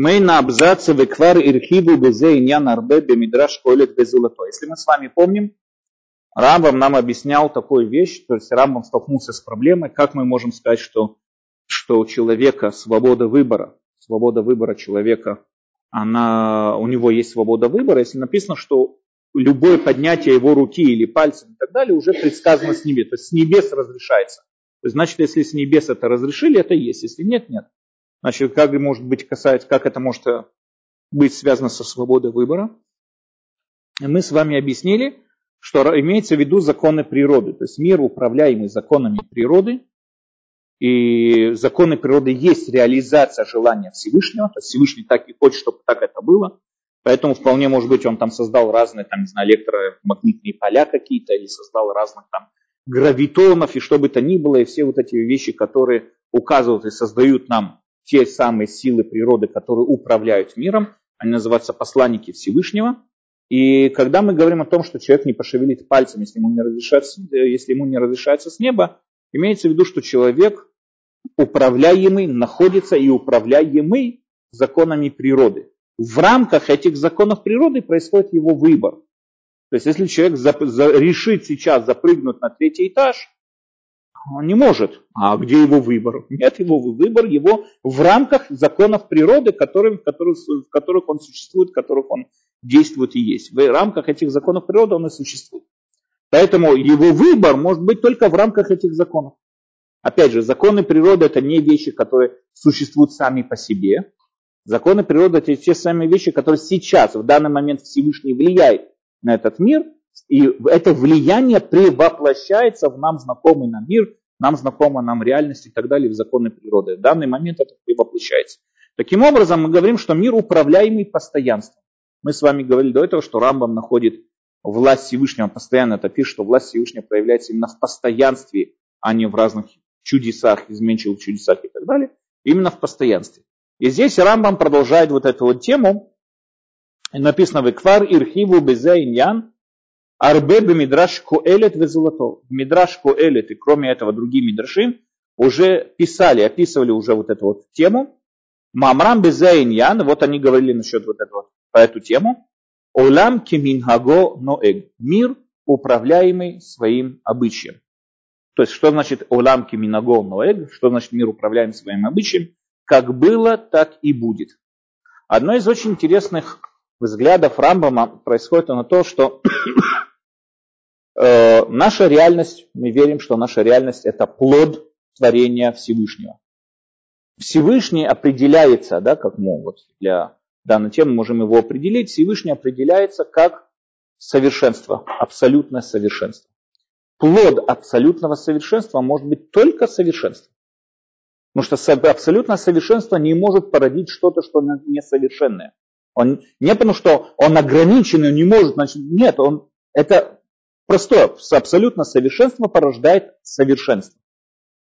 Мы на абзаце веквар ирхиву безе иньян арбе бемидраш колет безулато. Если мы с вами помним, Рамбам нам объяснял такую вещь, то есть Рамбам столкнулся с проблемой, как мы можем сказать, что, что у человека свобода выбора, свобода выбора человека, она, у него есть свобода выбора, если написано, что любое поднятие его руки или пальцем и так далее уже предсказано с небес, то есть с небес разрешается. То есть, значит, если с небес это разрешили, это есть, если нет, нет. Значит, как может быть касается, как это может быть связано со свободой выбора? И мы с вами объяснили, что имеется в виду законы природы, то есть мир, управляемый законами природы, и законы природы есть реализация желания Всевышнего, то есть Всевышний так и хочет, чтобы так это было, поэтому вполне может быть он там создал разные, там, не знаю, электромагнитные поля какие-то, или создал разных там гравитонов, и что бы то ни было, и все вот эти вещи, которые указывают и создают нам те самые силы природы, которые управляют миром, они называются посланники Всевышнего, и когда мы говорим о том, что человек не пошевелит пальцем, если ему не разрешается, если ему не разрешается с неба, имеется в виду, что человек управляемый находится и управляемый законами природы. В рамках этих законов природы происходит его выбор. То есть если человек решит сейчас запрыгнуть на третий этаж, он не может. А где его выбор? Нет его выбор его в рамках законов природы, которые, в, которых, в которых он существует, в которых он действует и есть. В рамках этих законов природы он и существует. Поэтому его выбор может быть только в рамках этих законов. Опять же, законы природы это не вещи, которые существуют сами по себе. Законы природы это те самые вещи, которые сейчас, в данный момент Всевышний влияет на этот мир, и это влияние превоплощается в нам знакомый нам мир, нам знакомая нам реальность и так далее в законы природы. В данный момент это превоплощается. Таким образом, мы говорим, что мир управляемый постоянством. Мы с вами говорили до этого, что Рамбам находит власть Всевышнего, постоянно это пишет, что власть Всевышнего проявляется именно в постоянстве, а не в разных чудесах, изменчивых чудесах и так далее, именно в постоянстве. И здесь Рамбам продолжает вот эту вот тему, и написано в Эквар Ирхиву Безе Иньян, Арбе Мидраш Коэлет Везолото. Мидраш Коэлет и кроме этого другие Мидрашим уже писали, описывали уже вот эту вот тему. Мамрам Безе Иньян, вот они говорили насчет вот этого по эту тему. Олам кеминхаго ноэг. Мир, управляемый своим обычаем. То есть, что значит олам кеминхаго ноэг? Что значит мир, управляемый своим обычаем? Как было, так и будет. Одно из очень интересных взглядов Рамбама происходит на то, что э, наша реальность, мы верим, что наша реальность это плод творения Всевышнего. Всевышний определяется, да, как мы вот для данной темы можем его определить. Всевышний определяется как совершенство, абсолютное совершенство. Плод абсолютного совершенства может быть только совершенство. Потому что абсолютное совершенство не может породить что-то, что несовершенное. Он, не потому, что он ограниченный, он не может, значит, нет, он, это простое, абсолютно совершенство порождает совершенство.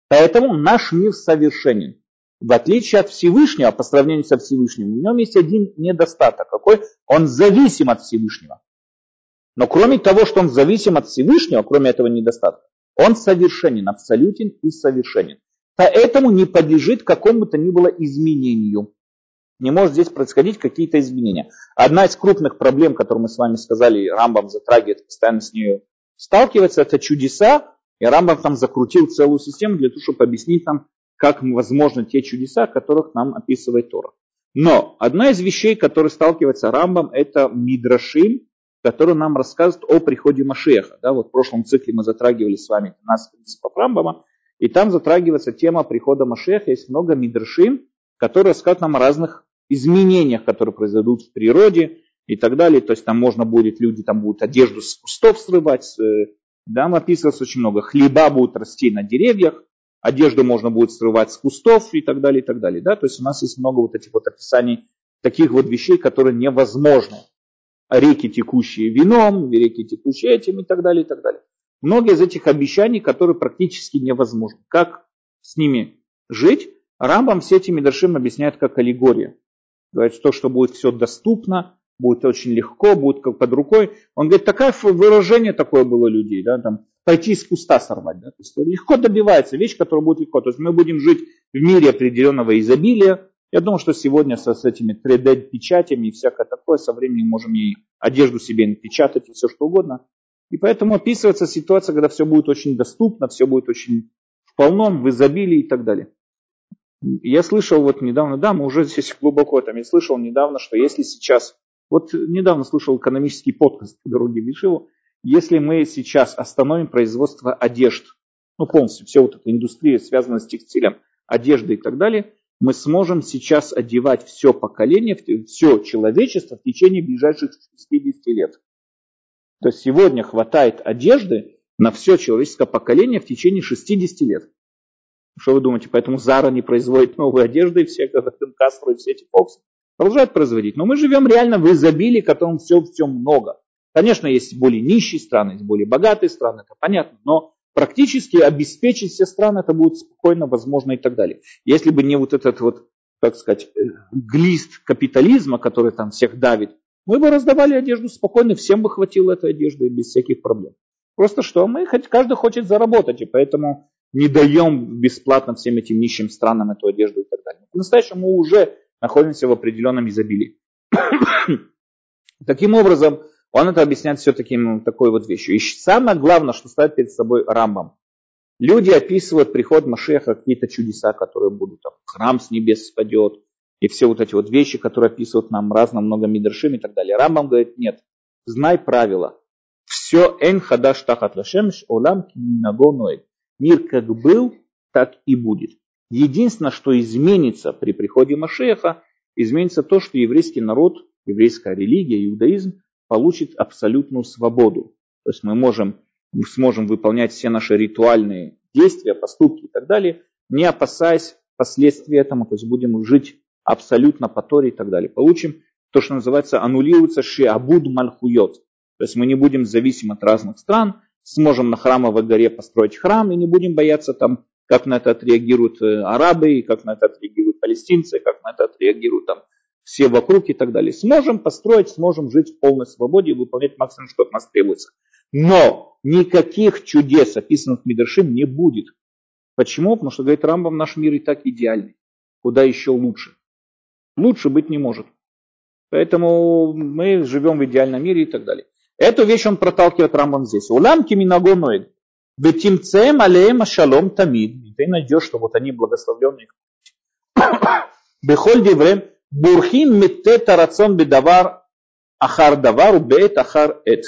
Поэтому наш мир совершенен. В отличие от Всевышнего, по сравнению со Всевышним, в нем есть один недостаток. Какой? Он зависим от Всевышнего. Но кроме того, что он зависим от Всевышнего, кроме этого недостатка, он совершенен, абсолютен и совершенен. Поэтому не подлежит какому то ни было изменению. Не может здесь происходить какие-то изменения. Одна из крупных проблем, которую мы с вами сказали, Рамбам затрагивает, постоянно с ней сталкивается, это чудеса. И Рамбам там закрутил целую систему для того, чтобы объяснить нам, как возможны те чудеса, которых нам описывает Тора. Но одна из вещей, которой сталкивается Рамбам, это Мидрашим, который нам рассказывает о приходе Машеха. Да, вот в прошлом цикле мы затрагивали с вами 15 принципов Рамбама, и там затрагивается тема прихода Машеха. Есть много Мидрашим, которые рассказывают нам о разных изменениях, которые произойдут в природе и так далее. То есть там можно будет, люди там будут одежду с кустов срывать, да, описывается очень много. Хлеба будут расти на деревьях, одежду можно будет срывать с кустов и так далее, и так далее. Да? То есть у нас есть много вот этих вот описаний таких вот вещей, которые невозможны. Реки, текущие вином, реки, текущие этим и так далее, и так далее. Многие из этих обещаний, которые практически невозможны. Как с ними жить? Рамбам все эти Мидрашим объясняет как аллегория. Говорит, то, что будет все доступно, будет очень легко, будет как под рукой. Он говорит, такое выражение такое было людей, да, там, пойти из куста сорвать. Да? То есть легко добивается, вещь, которая будет легко. То есть мы будем жить в мире определенного изобилия, Я думаю, что сегодня со, с этими 3D-печатями и всякое такое, со временем можем и одежду себе напечатать и все что угодно. И поэтому описывается ситуация, когда все будет очень доступно, все будет очень в полном, в изобилии и так далее. Я слышал вот недавно, да, мы уже здесь глубоко там, я слышал недавно, что если сейчас, вот недавно слышал экономический подкаст по дороге в если мы сейчас остановим производство одежд, ну полностью, все вот эта индустрия, связанная с текстилем, одеждой и так далее, мы сможем сейчас одевать все поколение, все человечество в течение ближайших 60 лет. То есть сегодня хватает одежды на все человеческое поколение в течение 60 лет. Что вы думаете, поэтому Зара не производит новые одежды, и все Кастро и все эти фоксы продолжают производить. Но мы живем реально в изобилии, котором все-все много. Конечно, есть более нищие страны, есть более богатые страны, это понятно, но практически обеспечить все страны это будет спокойно, возможно и так далее. Если бы не вот этот вот, так сказать, э, глист капитализма, который там всех давит, мы бы раздавали одежду спокойно, всем бы хватило этой одежды без всяких проблем. Просто что мы, хоть каждый хочет заработать, и поэтому не даем бесплатно всем этим нищим странам эту одежду и так далее. По-настоящему мы уже находимся в определенном изобилии. Таким образом, он это объясняет все таким, такой вот вещью. И самое главное, что ставит перед собой Рамбам. Люди описывают приход Машеха, какие-то чудеса, которые будут. Там, храм с небес спадет. И все вот эти вот вещи, которые описывают нам разно, много мидршим и так далее. Рамбам говорит, нет, знай правила. Все эн хадаш тахат лашемш олам кинагоной. Мир как был, так и будет. Единственное, что изменится при приходе Машеха, изменится то, что еврейский народ, еврейская религия, иудаизм получит абсолютную свободу. То есть мы можем, мы сможем выполнять все наши ритуальные действия, поступки и так далее, не опасаясь последствий этому, то есть будем жить абсолютно по Торе и так далее. Получим то, что называется аннулируется шиабуд мальхуйот. То есть мы не будем зависимы от разных стран, сможем на храмовой горе построить храм и не будем бояться там, как на это отреагируют э, арабы, как на это отреагируют палестинцы, как на это отреагируют там все вокруг и так далее. Сможем построить, сможем жить в полной свободе и выполнять максимум, что от нас требуется. Но никаких чудес, описанных в Мидршим, не будет. Почему? Потому что, говорит Рамбам, наш мир и так идеальный. Куда еще лучше? Лучше быть не может. Поэтому мы живем в идеальном мире и так далее. Эту вещь он проталкивает Рамбам здесь. Улам киминагоноид. Бетимцем алеем ашалом тамид. Ты найдешь, что вот они благословленные. Бехоль диврем бурхим миттета рацион бедавар ахар давар беет ахар эт.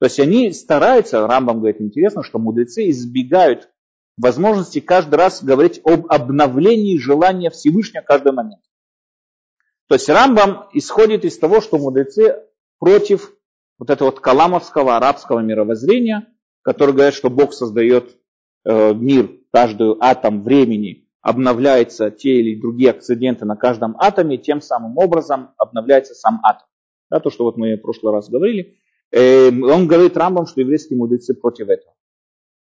То есть они стараются, Рамбам говорит, интересно, что мудрецы избегают возможности каждый раз говорить об обновлении желания Всевышнего каждый момент. То есть Рамбам исходит из того, что мудрецы против вот этого вот каламовского арабского мировоззрения, который говорит, что Бог создает э, мир, каждый атом времени, обновляются те или другие акциденты на каждом атоме, тем самым образом обновляется сам атом. Да, то, что вот мы в прошлый раз говорили. Э, он говорит Рамбам, что еврейские мудрецы против этого.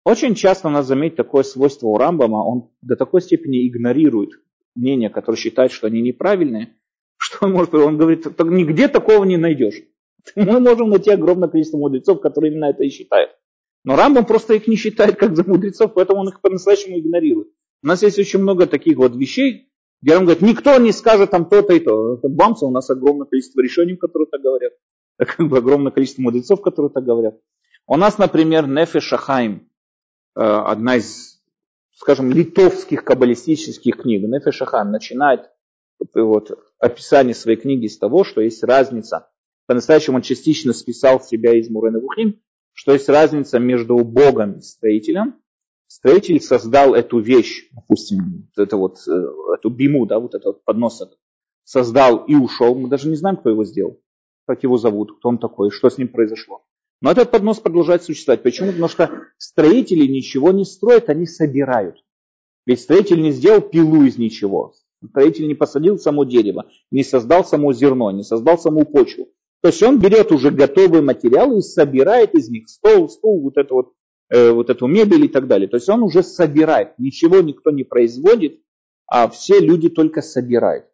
Очень часто надо заметить такое свойство у Рамбама, он до такой степени игнорирует мнения, которые считают, что они неправильные, что он может, он говорит, нигде такого не найдешь. Мы можем найти огромное количество мудрецов, которые именно это и считают. Но Рамбам просто их не считает как за мудрецов, поэтому он их по-настоящему игнорирует. У нас есть очень много таких вот вещей, где он говорит, никто не скажет там то-то и то. Это бамса, у нас огромное количество решений, которые так говорят. Как бы огромное количество мудрецов, которые так говорят. У нас, например, Нефе Шахайм, э, одна из, скажем, литовских каббалистических книг. Нефе Шахайм начинает вот, описание своей книги с того, что есть разница. По-настоящему он частично списал себя из Мурена Вухим, что есть разница между Богом и строителем, Строитель создал эту вещь, допустим, вот это вот, э, эту биму, да, вот этот поднос этот, создал и ушел. Мы даже не знаем, кто его сделал, как его зовут, кто он такой, что с ним произошло. Но этот поднос продолжает существовать. Почему? Потому что строители ничего не строят, они собирают. Ведь строитель не сделал пилу из ничего. Строитель не посадил само дерево, не создал само зерно, не создал саму почву. То есть он берет уже готовые материалы и собирает из них стол, стул, вот это вот Э, вот эту мебель и так далее. То есть он уже собирает, ничего никто не производит, а все люди только собирают.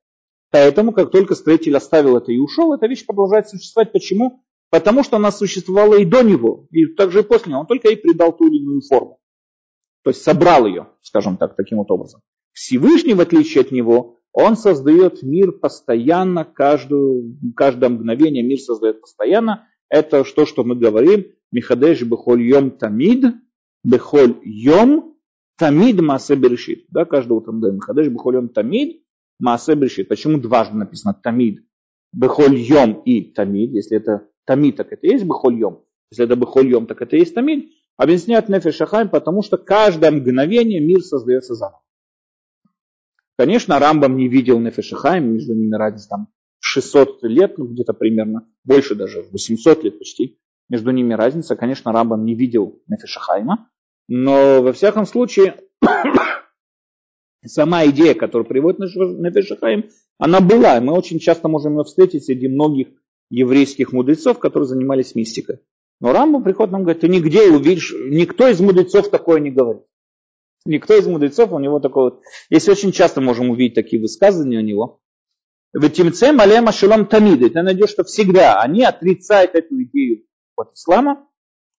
Поэтому, как только строитель оставил это и ушел, эта вещь продолжает существовать. Почему? Потому что она существовала и до него, и также и после него. Он только ей придал ту или иную форму. То есть собрал ее, скажем так, таким вот образом. Всевышний, в отличие от него, Он создает мир постоянно, каждую, каждое мгновение мир создает постоянно. Это то, что мы говорим. Михадеш бехоль йом тамид, бехоль йом тамид маасе берешит. Да, каждое утро мы говорим Михадеш бехоль йом тамид, маасе берешит. Почему дважды написано тамид? Бехоль йом и тамид. Если это тамид, так это и есть бехоль йом. Если это бехоль йом, так это и есть тамид. Объясняет Нефеш Ахайм, потому что каждое мгновение мир создается заново. Конечно, Рамбам не видел Нефешихаем, между ними разница там 600 лет, ну где-то примерно, больше даже, 800 лет почти. Между ними разница. Конечно, Рамбам не видел Нефешихайма, но во всяком случае сама идея, которую приводит Нефешихайм, она была. Мы очень часто можем ее встретить среди многих еврейских мудрецов, которые занимались мистикой. Но Рамбам приходит нам говорит, ты нигде увидишь, никто из мудрецов такое не говорит никто из мудрецов у него такого... вот. Если очень часто можем увидеть такие высказывания у него. В Тимце Малема Шалом Тамиды. Ты найдешь, что всегда они отрицают эту идею от ислама.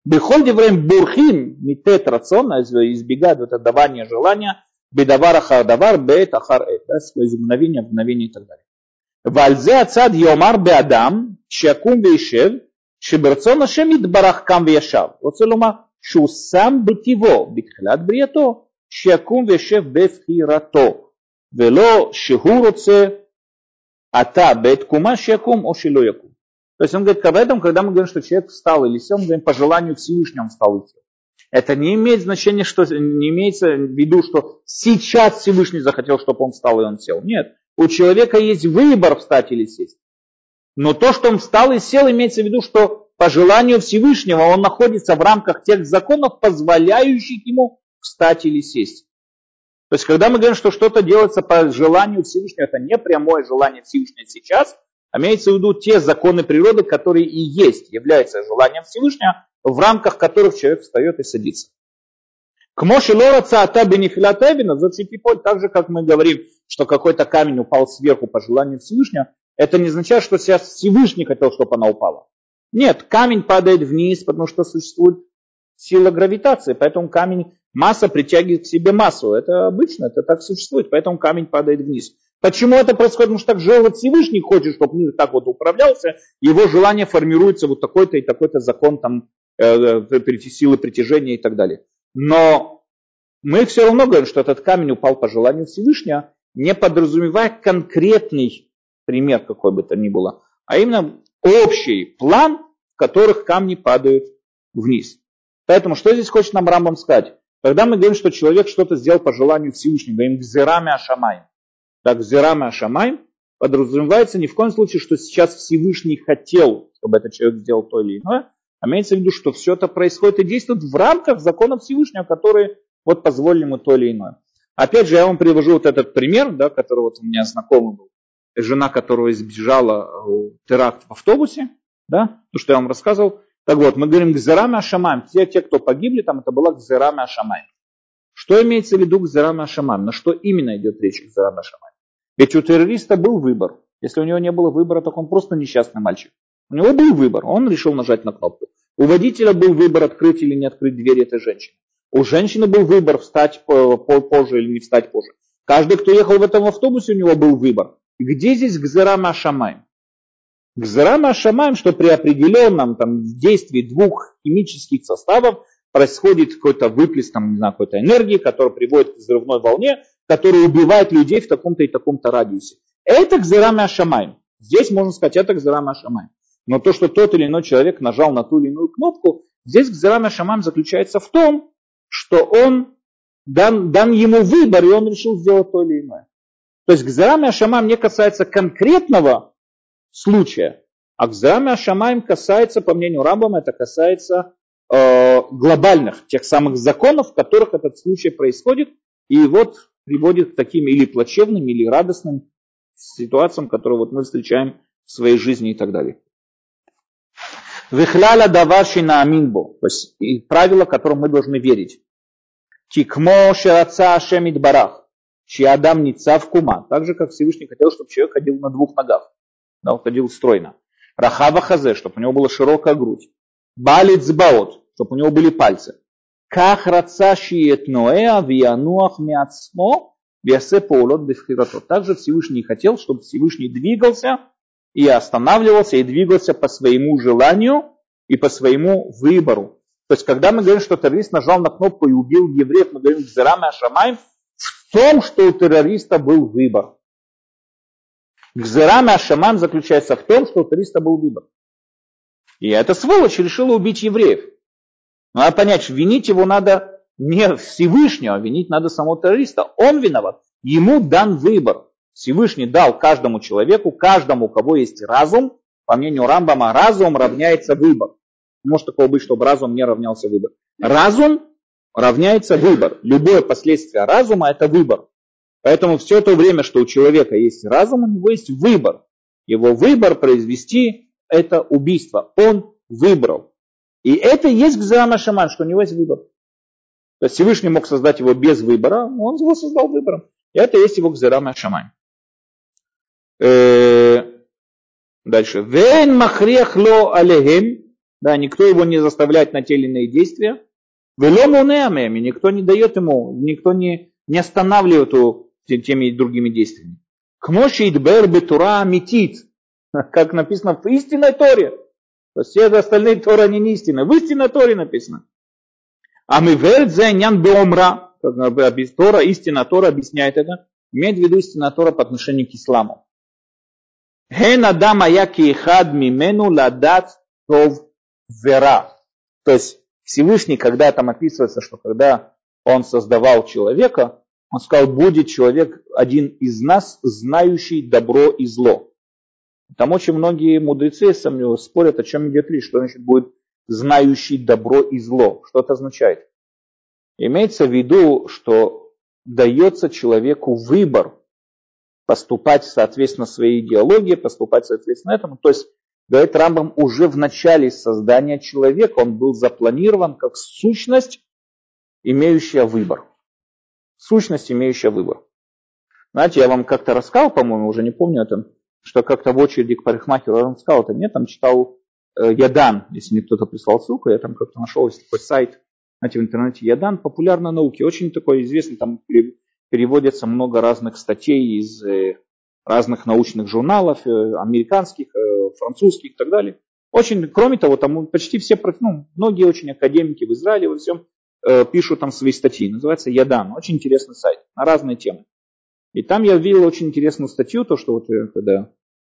Бехольди время бурхим митет рацион, а избегают вот отдавания желания. Бедавар ахар давар, беет ахар эт. Да, сквозь мгновение, мгновение и так далее. Вальзе ацад йомар беадам, шакум вейшев, шеберцон ашем идбарах кам вешав. Вот целума, шусам бытиво, битхлят брието. שיקום וישב בבחירתו, ולא שהוא רוצה אתה בתקומה שיקום או שלא יקום. То есть он говорит, об этом, когда мы говорим, что человек встал или сел, мы говорим, по желанию Всевышнего он встал и сел. Это не имеет значения, что не имеется в виду, что сейчас Всевышний захотел, чтобы он встал и он сел. Нет, у человека есть выбор встать или сесть. Но то, что он встал и сел, имеется в виду, что по желанию Всевышнего он находится в рамках тех законов, позволяющих ему встать или сесть. То есть, когда мы говорим, что что-то делается по желанию Всевышнего, это не прямое желание Всевышнего сейчас, а имеется в виду те законы природы, которые и есть, являются желанием Всевышнего, в рамках которых человек встает и садится. К Моше Лораца Ата Бенефилатевина, Зацитиполь, так же, как мы говорим, что какой-то камень упал сверху по желанию Всевышнего, это не означает, что сейчас Всевышний хотел, чтобы она упала. Нет, камень падает вниз, потому что существует сила гравитации, поэтому камень Масса притягивает к себе массу. Это обычно, это так существует, поэтому камень падает вниз. Почему это происходит? Потому что так же Всевышний хочет, чтобы мир так вот управлялся, его желание формируется вот такой-то и такой-то закон там э, э силы притяжения и так далее. Но мы все равно говорим, что этот камень упал по желанию Всевышнего, не подразумевая конкретный пример какой бы то ни было, а именно общий план, в которых камни падают вниз. Поэтому что здесь хочет нам Рамбам сказать? Когда мы говорим, что человек что-то сделал по желанию Всевышнего, говорим «гзерами ашамай». Так, «гзерами ашамай» подразумевается ни в коем случае, что сейчас Всевышний хотел, чтобы этот человек сделал то или иное, а имеется в виду, что все это происходит и действует в рамках закона Всевышнего, которые вот позволили ему то или иное. Опять же, я вам привожу вот этот пример, да, который вот у меня знакомый был. Жена, которая избежала э, теракт в автобусе, да, то, что я вам рассказывал, так вот, мы говорим Гзерами Ашамаем. Те, те, кто погибли, там это было Гзерами Ашамаем. Что имеется в виду Гзерами Ашамаем? На что именно идет речь Гзерами Ашамаем? Ведь у террориста был выбор. Если у него не было выбора, то он просто несчастный мальчик. У него был выбор, он решил нажать на кнопку. У водителя был выбор, открыть или не открыть дверь этой женщины. У женщины был выбор, встать позже или не встать позже. Каждый, кто ехал в этом автобусе, у него был выбор. Где здесь Гзерама Ашамаем? Гзарама Шамаем, что при определенном там, действии двух химических составов происходит какой-то выплеск там, не знаю, какой-то энергии, которая приводит к взрывной волне, которая убивает людей в таком-то и таком-то радиусе. Это Гзарама Ашамаем. Здесь можно сказать, это Гзарама Ашамаем. Но то, что тот или иной человек нажал на ту или иную кнопку, здесь Гзарама Ашамаем заключается в том, что он дан, дан ему выбор, и он решил сделать то или иное. То есть Гзарама Ашамаем не касается конкретного случая. А Акзами Ашамаем касается, по мнению Рамбама, это касается э, глобальных, тех самых законов, в которых этот случай происходит, и вот приводит к таким или плачевным, или радостным ситуациям, которые вот мы встречаем в своей жизни и так далее. Вихляля даваши на аминбо, то есть и правило, которым мы должны верить. Кикмо шераца ашемит барах, чья адам ница кума, так же, как Всевышний хотел, чтобы человек ходил на двух ногах да, он ходил стройно. Рахава хазе, чтобы у него была широкая грудь. Балит збаот, чтобы у него были пальцы. Как раца шиет Ноэ авиануах миацмо Виасе Паулот Бефхирато. Также Всевышний хотел, чтобы Всевышний двигался и останавливался, и двигался по своему желанию и по своему выбору. То есть, когда мы говорим, что террорист нажал на кнопку и убил евреев, мы говорим Гзераме Ашамаем, в том, что у террориста был выбор. Гзераме Ашамаем заключается в том, что у террориста был выбор. И эта сволочь решила убить евреев. Надо понять, винить его надо не Всевышнего, а винить надо самого террориста. Он виноват. Ему дан выбор. Всевышний дал каждому человеку, каждому, у кого есть разум, по мнению Рамбама, разум равняется выбор. Может такого быть, чтобы разум не равнялся выбор. Разум равняется выбор. Любое последствие разума – это выбор. Поэтому все то время, что у человека есть разум, у него есть выбор. Его выбор произвести – это убийство. Он выбрал. И это есть Гзама Шаман, что у него есть выбор. То есть Всевышний мог создать его без выбора, он его создал выбором. И это есть его Гзерама Шаман. Э, дальше. Вен махрех ло алехем. Да, никто его не заставляет на те или иные действия. Велому неамеми. Никто не дает ему, никто не, не останавливает его теми и другими действиями. Кмоши идбер бетура метит. Как написано в истинной Торе. То есть все остальные Торы они не истинные. В истинной Торе написано. А мы вердзенян беомра. Тора, истина Тора объясняет это. Имеет в виду истина Тора по отношению к исламу. Хен адам аяки хад мимену ладат тов вера. То есть Всевышний, когда там описывается, что когда он создавал человека, он сказал, будет человек один из нас, знающий добро и зло. Там очень многие мудрецы спорят, о чем идет речь, что значит будет знающий добро и зло. Что это означает? Имеется в виду, что дается человеку выбор поступать соответственно своей идеологии, поступать соответственно этому. То есть, говорит Рамбам, уже в начале создания человека он был запланирован как сущность, имеющая выбор. Сущность, имеющая выбор. Знаете, я вам как-то рассказал, по-моему, уже не помню это, что как-то в очереди к парикмахеру он сказал это, нет, там читал э, Ядан, если мне кто-то прислал ссылку, я там как-то нашел есть такой сайт, знаете, в интернете Ядан, популярной науки, очень такой известный, там переводится много разных статей из э, разных научных журналов, э, американских, э, французских и так далее. Очень, кроме того, там почти все, ну, многие очень академики в Израиле во всем пишут там свои статьи. Называется Ядан. Очень интересный сайт на разные темы. И там я видел очень интересную статью, то, что вот когда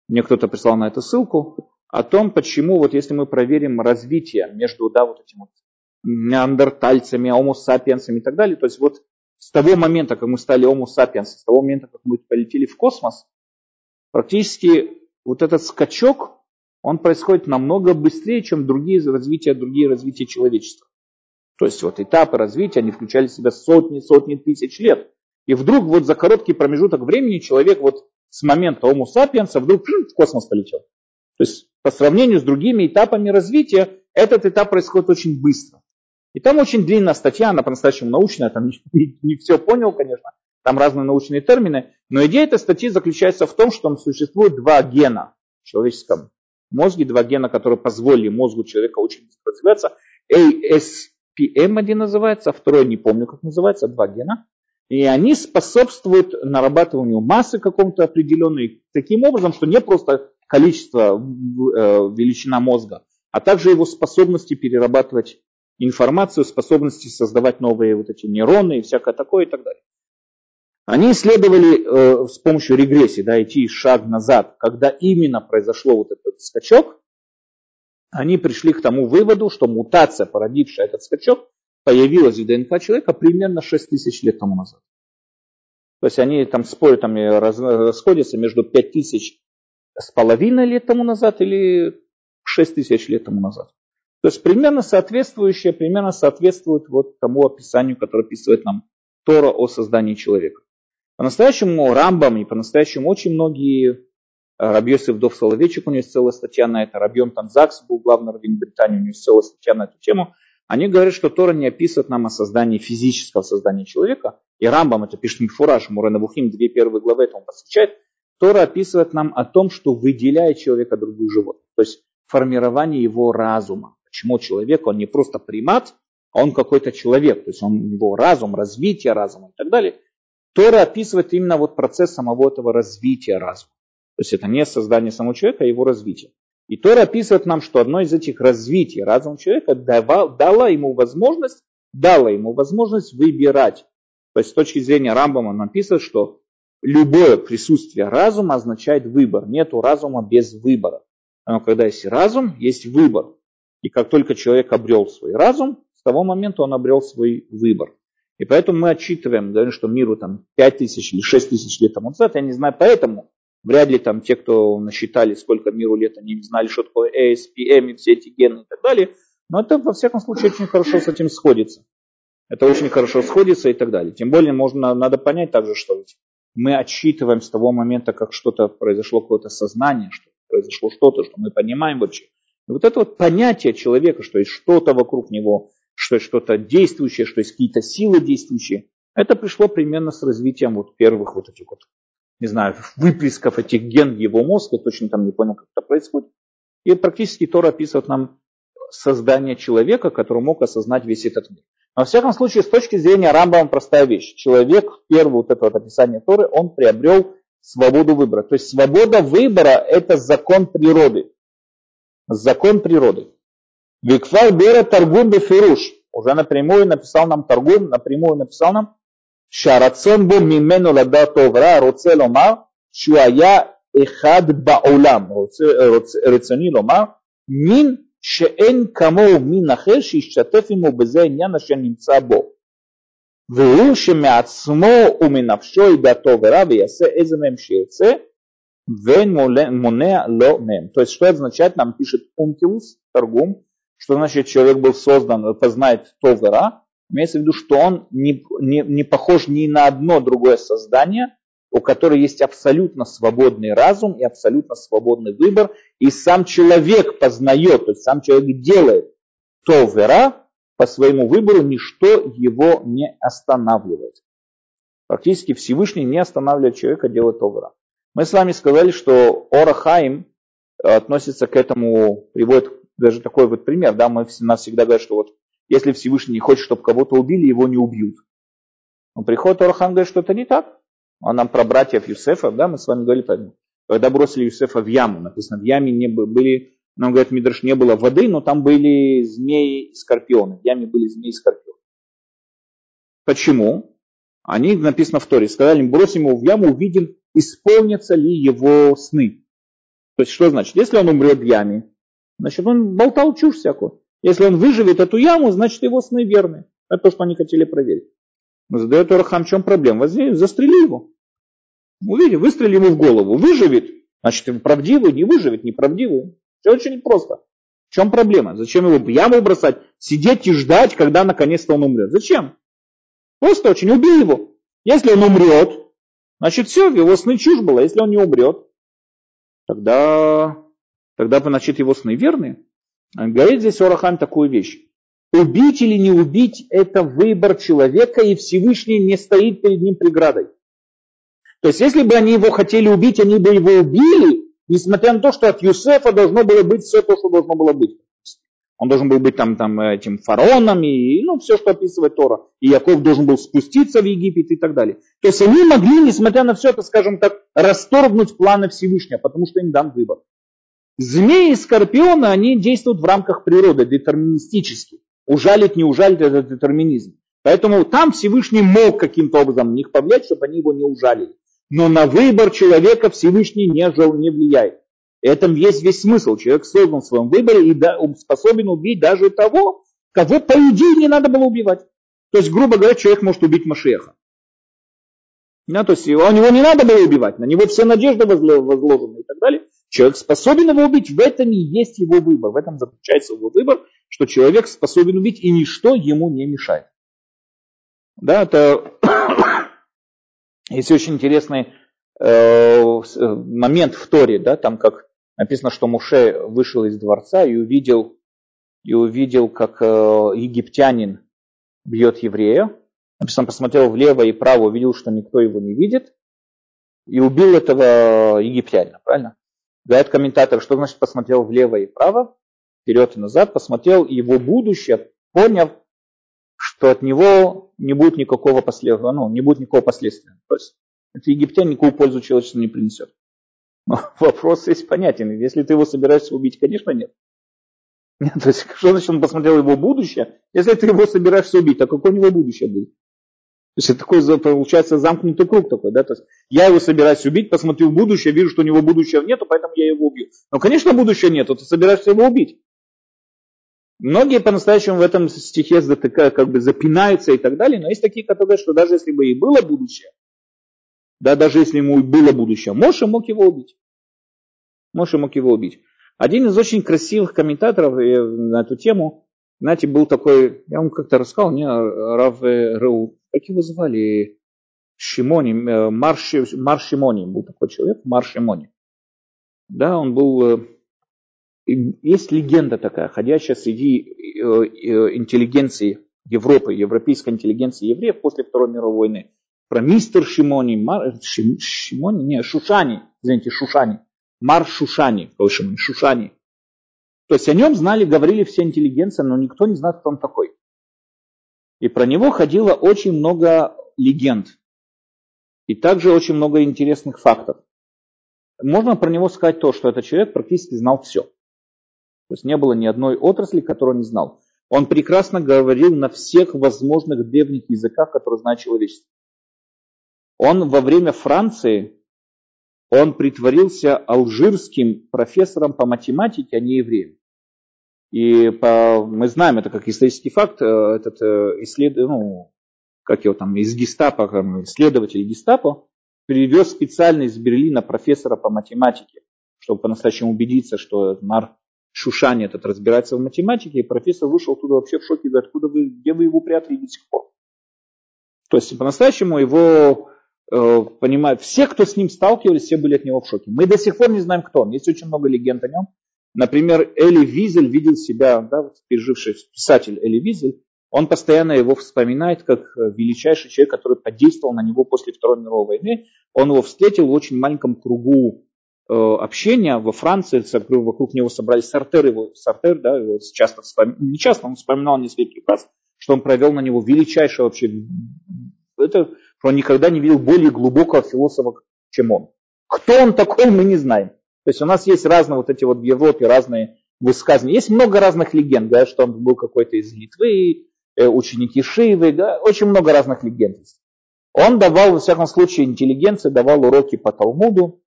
мне кто-то прислал на эту ссылку, о том, почему вот если мы проверим развитие между, да, вот этим вот неандертальцами, homo сапиенсами и так далее, то есть вот с того момента, как мы стали homo sapiens, с того момента, как мы полетели в космос, практически вот этот скачок, он происходит намного быстрее, чем другие развития, другие развития человечества. То есть вот этапы развития, они включали в себя сотни, сотни тысяч лет. И вдруг вот за короткий промежуток времени человек вот с момента Homo sapiens вдруг в космос полетел. То есть по сравнению с другими этапами развития, этот этап происходит очень быстро. И там очень длинная статья, она по-настоящему научная, там не, не, все понял, конечно, там разные научные термины, но идея этой статьи заключается в том, что там существует два гена в человеческом мозге, два гена, которые позволили мозгу человека очень быстро развиваться, AS PM1 называется, а второй не помню, как называется, два гена. И они способствуют нарабатыванию массы какому-то определенной таким образом, что не просто количество, э, величина мозга, а также его способности перерабатывать информацию, способности создавать новые вот эти нейроны и всякое такое и так далее. Они исследовали э, с помощью регрессии, да, идти шаг назад, когда именно произошло вот этот скачок, они пришли к тому выводу, что мутация, породившая этот скачок, появилась в ДНК человека примерно 6 тысяч лет тому назад. То есть они там спорят, там расходятся между 5 тысяч с половиной лет тому назад или 6 тысяч лет тому назад. То есть примерно соответствующее, примерно соответствует вот тому описанию, которое описывает нам Тора о создании человека. По-настоящему Рамбам и по-настоящему очень многие Рабьесов Дов Соловейчик, у него есть целая статья на это, Рабьем Танзакс был главный раввин Британии, у него есть целая статья на эту тему. Они говорят, что Тора не описывает нам о создании физического создания человека, и Рамбам это пишет Мифураж, Мурена Бухим, две первые главы этому посвящает. Тора описывает нам о том, что выделяет человека других животных, то есть формирование его разума. Почему человек, он не просто примат, а он какой-то человек, то есть он, его разум, развитие разума и так далее. Тора описывает именно вот процесс самого этого развития разума. То есть это не создание самого человека, а его развитие. И Тора описывает нам, что одно из этих развитий разума человека давал, дало ему возможность, дало ему возможность выбирать. То есть с точки зрения Рамбама описывает, что любое присутствие разума означает выбор. Нету разума без выбора. Но когда есть разум, есть выбор. И как только человек обрел свой разум, с того момента он обрел свой выбор. И поэтому мы отчитываем, говорим, что миру там 5 тысяч или 6 тысяч лет тому назад, я не знаю, поэтому вряд ли там те, кто насчитали, сколько миру лет, они не знали, что такое ASPM и все эти гены и так далее. Но это, во всяком случае, очень хорошо с этим сходится. Это очень хорошо сходится и так далее. Тем более, можно, надо понять также, что мы отсчитываем с того момента, как что-то произошло, какое-то сознание, что произошло что-то, что мы понимаем вообще. И вот это вот понятие человека, что есть что-то вокруг него, что есть что-то действующее, что есть какие-то силы действующие, это пришло примерно с развитием вот первых вот этих вот, не знаю, выплесков этих ген в его мозг, я точно там не понял, как это происходит. И практически Тора описывает нам создание человека, который мог осознать весь этот мир. Но, во всяком случае, с точки зрения Рамбама простая вещь. Человек, первое вот это вот описание Торы, он приобрел свободу выбора. То есть свобода выбора – это закон природы. Закон природы. Викфар Бера Таргум Бефируш. Уже напрямую написал нам Таргум, напрямую написал нам שהרצון בו ממנו לדעת טוב רע רוצה לומר שהוא היה אחד בעולם, רוצה, רוצה, רצוני לומר, מין שאין כמוהו מין אחר שישתתף עמו בזה העניין אשר נמצא בו. והוא שמעצמו ומנפשו ידע טוב ורע ויעשה איזה מהם שירצה, ואין מונע לו מהם. То есть что это означает, нам пишет Ункилус, Торгум, что значит человек был создан, познает то вера, имеется в виду, что он не, не, не похож ни на одно другое создание, у которого есть абсолютно свободный разум и абсолютно свободный выбор, и сам человек познает, то есть сам человек делает то вера по своему выбору, ничто его не останавливает. Практически Всевышний не останавливает человека делать то вера. Мы с вами сказали, что Орахаим относится к этому, приводит даже такой вот пример, да, мы, нас всегда говорят, что вот если Всевышний не хочет, чтобы кого-то убили, его не убьют. Но приходит Орахаим говорит, что это не так. Он нам про братьев Юсефа, да, мы с вами говорили, поэтому, когда бросили Юсефа в яму, написано, в яме не были, нам говорят, Мидраш, не было воды, но там были змеи и скорпионы. В яме были змеи и скорпионы. Почему? Они, написано в Торе, сказали, бросим его в яму, увидим, исполнятся ли его сны. То есть, что значит? Если он умрет в яме, значит, он болтал чушь всякую. Если он выживет эту яму, значит, его сны верны. Это то, что они хотели проверить. Задает Орахам, в чем проблема? Застрели его. Увидите, выстрели ему в голову, выживет, значит, правдивый, не выживет, неправдивый. Все очень просто. В чем проблема? Зачем его в яму бросать, сидеть и ждать, когда наконец-то он умрет? Зачем? Просто очень убей его. Если он умрет, значит все, его сны чушь была. Если он не умрет, тогда, тогда значит его сны верные. Говорит здесь Орахам такую вещь. Убить или не убить – это выбор человека, и Всевышний не стоит перед ним преградой. То есть, если бы они его хотели убить, они бы его убили, несмотря на то, что от Юсефа должно было быть все то, что должно было быть. Он должен был быть там, там этим фараоном, и ну, все, что описывает Тора. И Яков должен был спуститься в Египет и так далее. То есть они могли, несмотря на все это, скажем так, расторгнуть планы Всевышнего, потому что им дан выбор. Змеи и скорпионы, они действуют в рамках природы, детерминистически. Ужалить, не ужалить, это детерминизм. Поэтому там Всевышний мог каким-то образом на них повлиять, чтобы они его не ужалили. Но на выбор человека Всевышний не, жил, не влияет. И этом есть весь смысл. Человек создан в своем выборе и способен убить даже того, кого по идее не надо было убивать. То есть, грубо говоря, человек может убить Машеха. Да, то есть его, него не надо было убивать, на него все надежды возложены и так далее. Человек способен его убить, в этом и есть его выбор, в этом заключается его выбор, что человек способен убить и ничто ему не мешает. Да, это есть очень интересный э, момент в Торе, да, там как написано, что Муше вышел из дворца и увидел, и увидел, как э, египтянин бьет еврея. Написано, посмотрел влево и вправо, увидел, что никто его не видит, и убил этого египтянина, правильно? Говорят комментатор, что значит посмотрел влево и вправо, вперед и назад, посмотрел его будущее, поняв, что от него не будет никакого последствия, ну, не будет никакого последствия. То есть это египтян никакую пользу человечеству не принесет. Но вопрос есть понятен. Если ты его собираешься убить, конечно, нет. нет то есть, что значит он посмотрел его будущее? Если ты его собираешься убить, то какое у него будущее будет? То есть это такой, получается, замкнутый круг такой, да, то есть я его собираюсь убить, посмотрю в будущее, вижу, что у него будущего нету, поэтому я его убью. Но, конечно, будущего нету, ты собираешься его убить. Многие по-настоящему в этом стихе как бы запинаются и так далее, но есть такие, которые говорят, что даже если бы и было будущее, да, даже если ему было будущее, Моше мог его убить. Моше мог его убить. Один из очень красивых комментаторов э, на эту тему, знаете, был такой, я вам как-то рассказал, не, Рав Реу, как его звали? Шимони, э, Мар, Мар Шимони был такой человек, Мар Шимони. Да, он был... Э, есть легенда такая, ходящая среди интеллигенции Европы, европейской интеллигенции евреев после Второй мировой войны про мистер Шимони, Мар, Шим, Шимони, не, Шушани, извините, Шушани, Мар Шушани, Шушани. То есть о нем знали, говорили все интеллигенция, но никто не знает, кто он такой. И про него ходило очень много легенд. И также очень много интересных фактов. Можно про него сказать то, что этот человек практически знал все. То есть не было ни одной отрасли, которую он не знал. Он прекрасно говорил на всех возможных древних языках, которые знает человечество. Он во время Франции, он притворился алжирским профессором по математике, а не евреем. И по, мы знаем это как исторический факт, э, этот э, исслед, ну, как его там, из гестапо, исследователь гестапо, перевез специально из Берлина профессора по математике, чтобы по-настоящему убедиться, что Мар Шушани этот разбирается в математике, и профессор вышел туда вообще в шоке, говорит, откуда вы, где вы его прятали до сих пор? То есть по-настоящему его понимают, все, кто с ним сталкивались, все были от него в шоке. Мы до сих пор не знаем, кто он. Есть очень много легенд о нем. Например, Эли Визель видел себя, да, вот переживший писатель Эли Визель, он постоянно его вспоминает как э, величайший человек, который подействовал на него после Второй мировой войны. Он его встретил в очень маленьком кругу э, общения во Франции, вокруг него собрались Сартер, его, Сартер, да, его часто вспоминал, не часто, он вспоминал несколько раз, что он провел на него величайшее вообще, это что он никогда не видел более глубокого философа, чем он. Кто он такой, мы не знаем. То есть у нас есть разные вот эти вот в Европе разные высказывания. Есть много разных легенд, да, что он был какой-то из Литвы, э, ученики Шивы, да, очень много разных легенд. Он давал, во всяком случае, интеллигенции, давал уроки по Талмуду,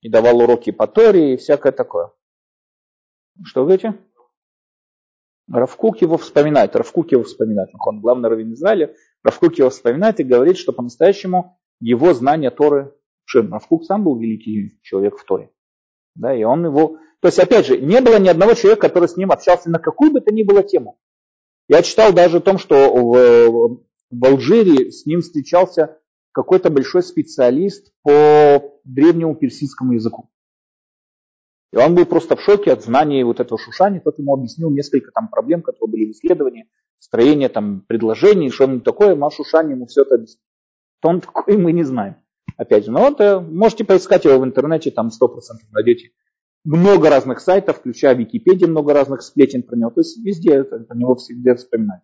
и давал уроки по Торе и всякое такое. Что вы говорите? Равкук его вспоминает, Равкук его вспоминает, он главный раввин Израиля, Равкук его вспоминает и говорит, что по-настоящему его знание Торы, что Равкук сам был великий человек в Торе, да, и он его, то есть опять же, не было ни одного человека, который с ним общался на какую бы то ни было тему. Я читал даже о том, что в, в Алжире с ним встречался какой-то большой специалист по древнему персидскому языку. И он был просто в шоке от знаний вот этого Шушани, тот ему объяснил несколько там проблем, которые были в исследовании, строение там предложений, что-нибудь такое, Ма Шушани ему все это объяснил. Кто он такой, мы не знаем. Опять же, ну вот э, можете поискать его в интернете, там 100% найдете много разных сайтов, включая Википедию, много разных сплетен про него. То есть везде про него всегда вспоминать.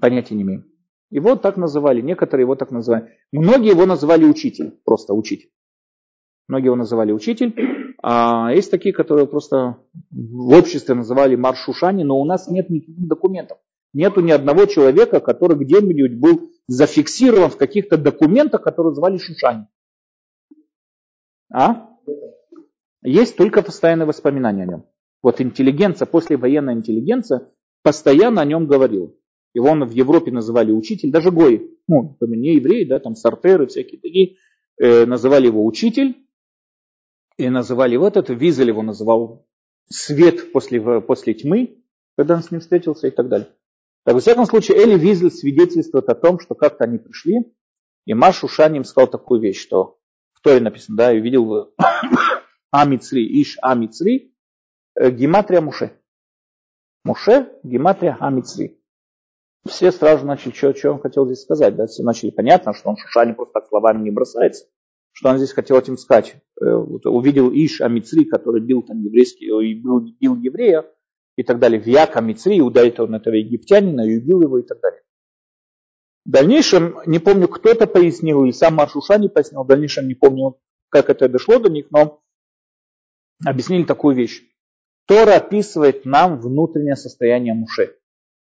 Понятия не имею. Его так называли, некоторые его так называли. Многие его называли учитель, просто учитель. Многие его называли учитель. А есть такие, которые просто в обществе называли маршушани, но у нас нет никаких документов. Нету ни одного человека, который где-нибудь был зафиксирован в каких-то документах, которые звали Шушани. А? Есть только постоянные воспоминания о нем. Вот интеллигенция, послевоенная интеллигенция постоянно о нем говорила. Его в Европе называли учитель, даже Гои, ну, не евреи, да, там сартеры всякие такие, э, называли его учитель, и называли вот это, Визель его называл свет после, после тьмы, когда он с ним встретился и так далее. Так, во всяком случае, Эли Визель свидетельствует о том, что как-то они пришли, и Маш Ушани им сказал такую вещь, что в Торе написано, да, и видел Амицри, Иш Амицри, э, Гематрия Муше. Муше, Гематрия Амицри. Все сразу начали, что, что он хотел здесь сказать, да, все начали понятно, что он Шушани просто так словами не бросается что он здесь хотел этим сказать. Э, увидел Иш Амицри, который бил там еврейский, бил, бил еврея, и так далее. Вьяка Мицри, ударит он этого египтянина и убил его и так далее. В дальнейшем, не помню, кто это пояснил, или сам Маршушани пояснил, в дальнейшем не помню, как это дошло до них, но объяснили такую вещь. Тора описывает нам внутреннее состояние Муше.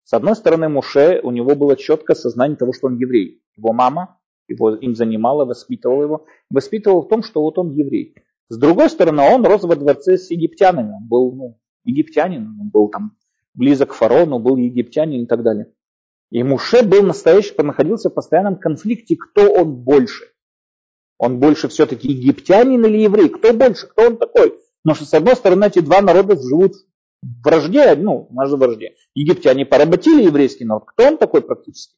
С одной стороны, Муше, у него было четкое сознание того, что он еврей. Его мама его им занимала, воспитывала его. Воспитывала в том, что вот он еврей. С другой стороны, он рос во дворце с египтянами. Он был ну, египтянин, он был там близок к фараону, был египтянин и так далее. И Муше был настоящий, находился в постоянном конфликте, кто он больше. Он больше все-таки египтянин или еврей? Кто больше? Кто он такой? Потому что, с одной стороны, эти два народа живут в вражде, ну, у нас же вражде. Египтяне поработили еврейский народ. Кто он такой практически?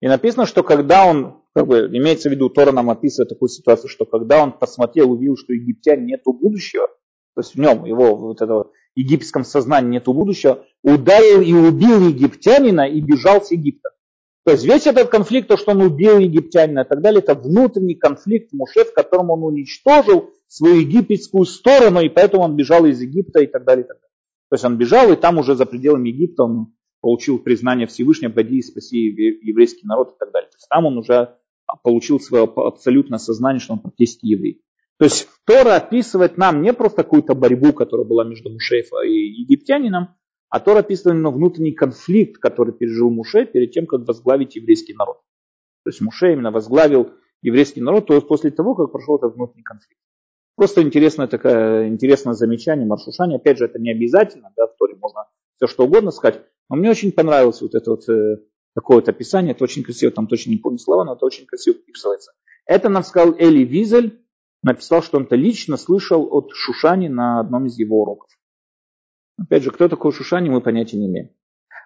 И написано, что когда он, как бы, имеется в виду, Тора нам описывает такую ситуацию, что когда он посмотрел, увидел, что египтяне нету будущего, то есть в нем, его вот этого египетском сознании нету будущего, ударил и убил египтянина и бежал с Египта. То есть весь этот конфликт, то, что он убил египтянина и так далее, это внутренний конфликт Муше, в котором он уничтожил свою египетскую сторону, и поэтому он бежал из Египта и так далее. И так далее. То есть он бежал, и там уже за пределами Египта он получил признание Всевышнего, пойди и спаси еврейский народ и так далее. То есть там он уже получил свое абсолютное сознание, что он практически еврей. То есть Тора описывает нам не просто какую-то борьбу, которая была между Мушейфа и египтянином, а Тора описывает именно внутренний конфликт, который пережил Муше перед тем, как возглавить еврейский народ. То есть Муше именно возглавил еврейский народ то есть после того, как прошел этот внутренний конфликт. Просто интересное, такое, интересное замечание Маршушани. Опять же, это не обязательно, да, в Торе можно все что угодно сказать. Но мне очень понравилось вот это вот э, такое вот описание. Это очень красиво, там точно не помню слова, но это очень красиво вписывается. Это нам сказал Эли Визель, написал, что он это лично слышал от Шушани на одном из его уроков. Опять же, кто такой Шушани, мы понятия не имеем.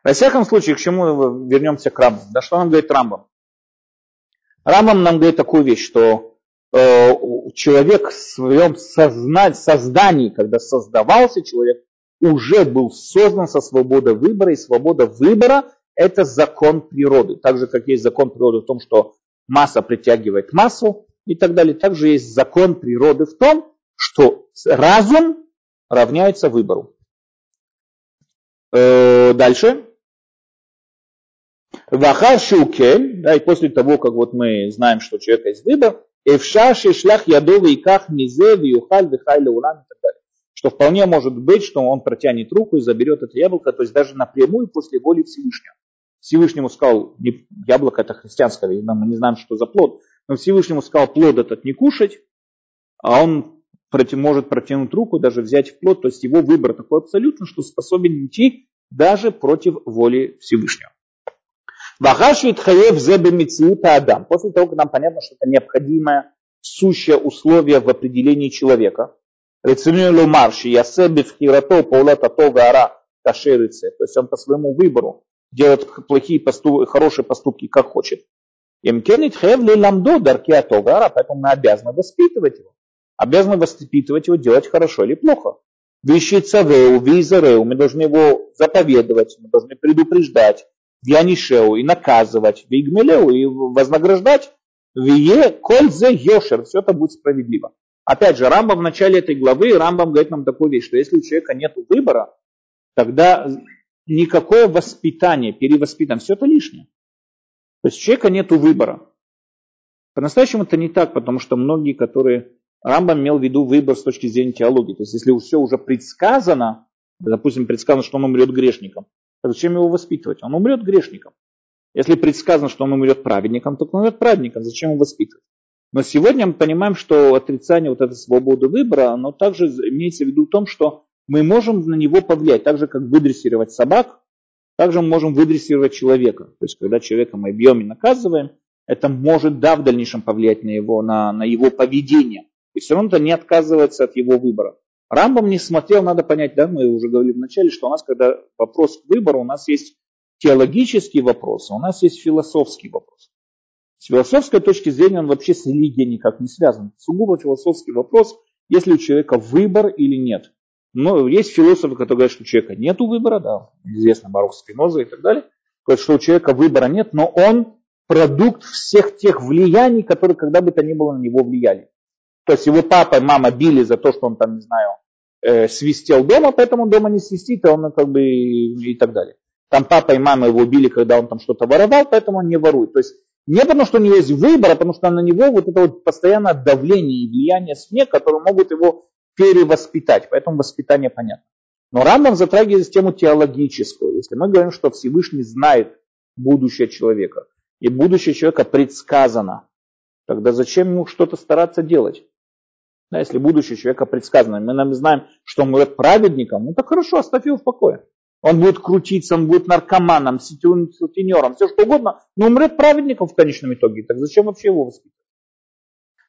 Во всяком случае, к чему вернемся к Рамбам? Да что нам говорит Рамбам? Рамбам нам говорит такую вещь, что Э, человек в своем сознании, создании, когда создавался человек, уже был создан со свободой выбора, и свобода выбора – это закон природы. Так же, как есть закон природы в том, что масса притягивает массу и так далее, также есть закон природы в том, что разум равняется выбору. Э, дальше. Вахар шукель, да, и после того, как вот мы знаем, что у человека есть выбор, Эфша шишлях ядовы и ках мизе виюхаль вихай леулам и так далее. Что вполне может быть, что он протянет руку и заберет это яблоко, то есть даже напрямую после воли Всевышнего. Всевышнему сказал, яблоко это христианское, мы не знаем, что за плод, но Всевышнему сказал плод этот не кушать, а он может протянуть руку, даже взять плод, то есть его выбор такой абсолютно, что способен идти даже против воли Всевышнего. Вахашвит хаев зебемициута адам. После того, как нам понятно, что это необходимое сущее условие в определении человека. Рециню лумарши ясеби вхирато паулата тога ара кашерице. То есть он по своему выбору делает плохие поступки, хорошие поступки, как хочет. Имкенит хев ли ламдо дарки атогара, поэтому мы обязаны воспитывать его. Обязаны воспитывать его, делать хорошо или плохо. Вещи цавеу, визареу, мы должны его заповедовать, мы должны предупреждать, Вянишеу и наказывать, Вигмелеу и вознаграждать, Вие кользе йошер, все это будет справедливо. Опять же, Рамбам в начале этой главы, Рамбам говорит нам такую вещь, что если у человека нет выбора, тогда никакое воспитание, перевоспитание, все это лишнее. То есть у человека нет выбора. По-настоящему это не так, потому что многие, которые... Рамбам имел в виду выбор с точки зрения теологии. То есть если все уже предсказано, допустим, предсказано, что он умрет грешником, так зачем его воспитывать? Он умрет грешником. Если предсказано, что он умрет праведником, то он умрет праведником. Зачем его воспитывать? Но сегодня мы понимаем, что отрицание вот этой свободы выбора, оно также имеется в виду в том, что мы можем на него повлиять, так же как выдрессировать собак, также мы можем выдрессировать человека. То есть, когда человека мы бьем и наказываем, это может, да, в дальнейшем повлиять на его, на, на его поведение. И все равно это не отказывается от его выбора. Рамбам не смотрел, надо понять, да, мы уже говорили вначале, что у нас, когда вопрос к выбору, у нас есть теологический вопрос, а у нас есть философский вопрос. С философской точки зрения он вообще с религией никак не связан. Сугубо философский вопрос, есть ли у человека выбор или нет. Но есть философы, которые говорят, что у человека нет выбора, да, известно Барух Спиноза и так далее, говорят, что у человека выбора нет, но он продукт всех тех влияний, которые когда бы то ни было на него влияли. То есть его папа и мама били за то, что он там, не знаю, э, свистел дома, поэтому дома не свистит, и он как бы и, и так далее. Там папа и мама его убили, когда он там что-то воровал, поэтому он не ворует. То есть не потому, что у него есть выбор, а потому что на него вот это вот постоянное давление и влияние СМИ, которые могут его перевоспитать. Поэтому воспитание понятно. Но Рамбам затрагивает тему теологическую. Если мы говорим, что Всевышний знает будущее человека, и будущее человека предсказано, тогда зачем ему что-то стараться делать? Да, если будущее человека предсказано, мы нам знаем, что он будет праведником, ну так хорошо, оставь его в покое. Он будет крутиться, он будет наркоманом, сутенером, все что угодно, но умрет праведником в конечном итоге. Так зачем вообще его воспитывать?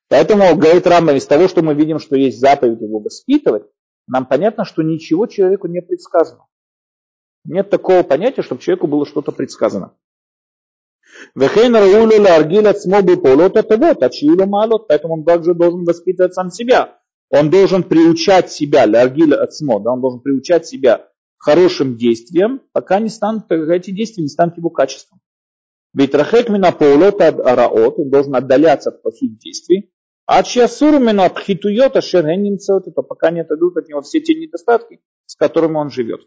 Поэтому, говорит Рамбам, из того, что мы видим, что есть заповедь его воспитывать, нам понятно, что ничего человеку не предсказано. Нет такого понятия, чтобы человеку было что-то предсказано. Малот, поэтому он также должен воспитывать сам себя. Он должен приучать себя, да, он должен приучать себя хорошим действиям, пока не станут, эти действия не станут его качеством. Ведь рахек мина полота араот, он должен отдаляться от плохих действий, а чьясур мина пхитуйота шергенинцет, это пока не отойдут от него все те недостатки, с которыми он живет.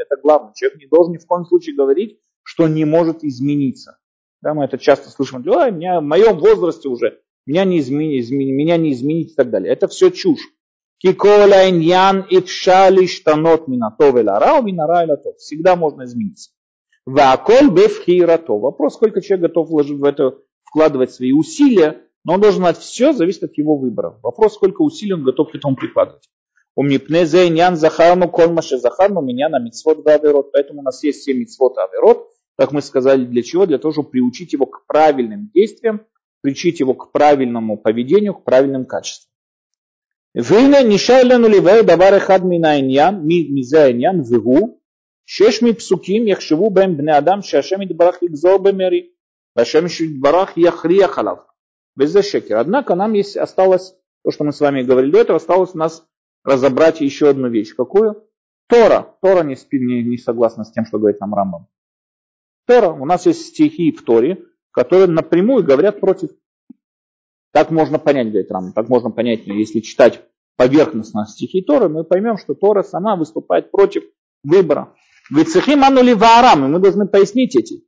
Это главное. Человек не должен ни в коем случае говорить, что не может измениться. Да, мы это часто слышим. А, меня, в моем возрасте уже меня не, изменить, меня не изменить и так далее. Это все чушь. Кикола иньян ифшали штанот минатов элара, минара элатов. Всегда можно измениться. Ваколь бефхирато. Вопрос, сколько человек готов вложить в это, вкладывать свои усилия, но он должен знать все, зависит от его выбора. Вопрос, сколько усилий он готов к этому прикладывать. У мипне зейнян захарну колмаше захарну меня на митцвот аверот. Поэтому у нас есть все митцвот аверот. Как мы сказали, для чего? Для того, чтобы приучить его к правильным действиям, приучить его к правильному поведению, к правильным качествам. והנה נשאר לנו לבאר דבר אחד מן העניין, מזה העניין, והוא שיש מפסוקים יחשבו בהם בני אדם שהשם יתברך יגזור במרי, והשם יתברך יכריח עליו. וזה שקר. Однако нам есть, осталось, то, что мы с вами говорили до этого, осталось у нас разобрать еще одну вещь. Какую? Тора. Тора не, не, не согласна с тем, что говорит нам Рамбам. Тора. У нас есть стихи в Торе, которые напрямую говорят против так можно понять, говорит Рам, так можно понять, если читать поверхностно стихи Торы, мы поймем, что Тора сама выступает против выбора. Вецехим анули ваарам, и мы должны пояснить эти.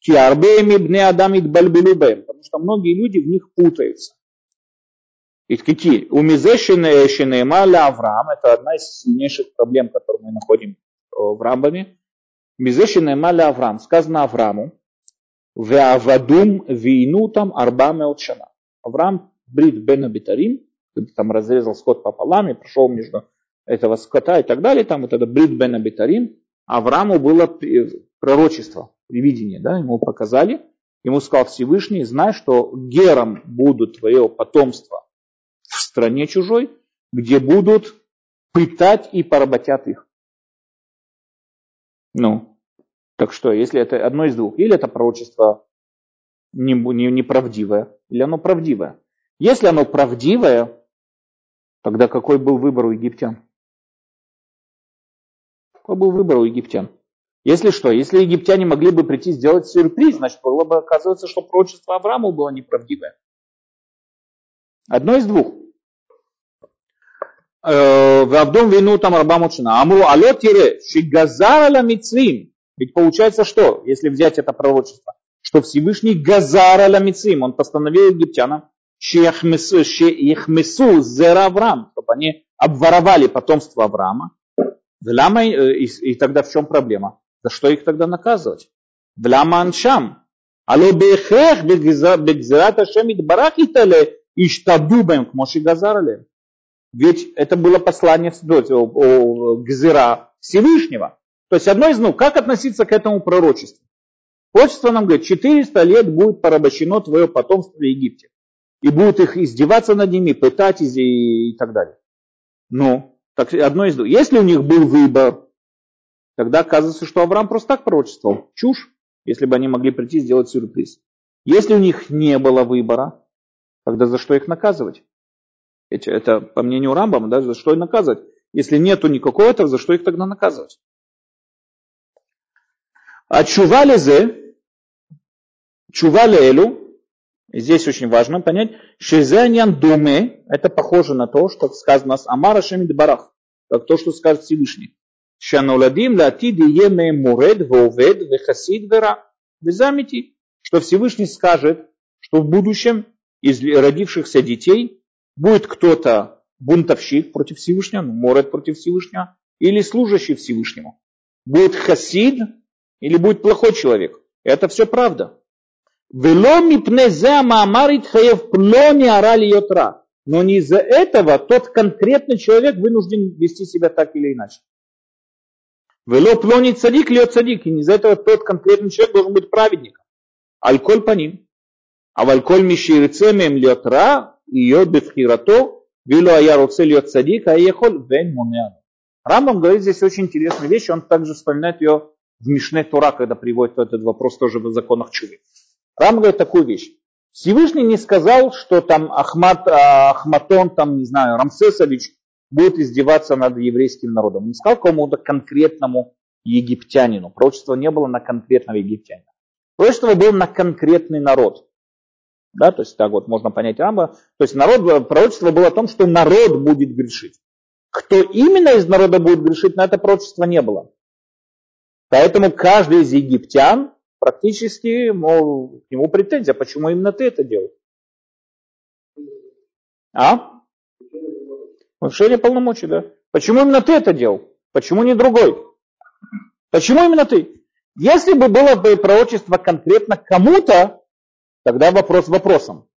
Киарбеями бне адам потому что многие люди в них путаются. И какие? У Мизешинеема ля Авраам, это одна из сильнейших проблем, которые мы находим э, в Рамбаме. Мизешинеема ля Авраам, сказано Аврааму, Веавадум вину там арба меотшана. Авраам брит бен Абитарим, там разрезал скот пополам и прошел между этого скота и так далее, там вот это брит бен Абитарим, Аврааму было пророчество, видение, да, ему показали, ему сказал Всевышний, знай, что гером будут твое потомство в стране чужой, где будут пытать и поработят их. Ну, так что, если это одно из двух, или это пророчество неправдивое, не, не или оно правдивое. Если оно правдивое, тогда какой был выбор у египтян? Какой был выбор у египтян? Если что, если египтяне могли бы прийти сделать сюрприз, значит, было бы оказывается, что пророчество Аврааму было неправдивое. Одно из двух. Э, в Абдум вину там Рабамучина. Амру алё тире, шигазар аля Ведь получается что, если взять это пророчество? Что Всевышний Газар аля Мицим, он постановил египтянам, Шехмесу зера Авраам, чтобы они обворовали потомство Авраама. Э, и, и тогда в чем проблема? За что их тогда наказывать? Вляма аншам. Алло бехех бегзират Ашем идбарах итале иштадубем к Моши Газарале. Ведь это было послание Гзира Всевышнего. То есть одно из ну, как относиться к этому пророчеству? Пророчество нам говорит, 400 лет будет порабощено твое потомство в Египте. И будут их издеваться над ними, пытать и, и так далее. Ну, так одно из двух. Если у них был выбор, тогда оказывается, что Авраам просто так пророчествовал. Чушь, если бы они могли прийти и сделать сюрприз. Если у них не было выбора, тогда за что их наказывать? Это, это по мнению Рамбама, да, за что их наказывать? Если нету никакого этого, за что их тогда наказывать? А чувалезе, Чува элу, Здесь очень важно понять, Шизанян думе, это похоже на то, что сказано с Амара Шемид Барах, как то, что скажет Всевышний. Шануладим латид еме муред вовед вехасид вера. Вы заметите, что Всевышний скажет, что в будущем из родившихся детей будет кто-то бунтовщик против Всевышнего, ну, муред против Всевышнего, или служащий Всевышнему. Будет хасид или будет плохой человек. Это все правда. Вело мипне зе маамарит хаев плони арали йотра. Но не из-за этого тот конкретный человек вынужден вести себя так или иначе. Вело плони цадик льет цадик. И не из-за этого тот конкретный человек должен быть праведником. Альколь по ним. А вальколь миширицемем льет ра, ее бифхирато, вилу аяруце льет цадик, а ехоль вен мунеану. Рамбам говорит здесь очень интересную вещь, он также вспоминает ее в Мишне Тура, когда приводит этот вопрос тоже в законах Чувы. Рам говорит такую вещь. Всевышний не сказал, что там Ахмат, а, Ахматон, там, не знаю, Рамсесович будет издеваться над еврейским народом. Не сказал кому-то конкретному египтянину. Пророчества не было на конкретного египтянина. Пророчество было на конкретный народ. Да, то есть так вот можно понять Рамба. То есть народ, пророчество было о том, что народ будет грешить. Кто именно из народа будет грешить, на это пророчество не было. Поэтому каждый из египтян практически, мол, к нему претензия, почему именно ты это делал? А? Нарушение полномочий, да. Почему именно ты это делал? Почему не другой? Почему именно ты? Если бы было бы пророчество конкретно кому-то, тогда вопрос вопросом.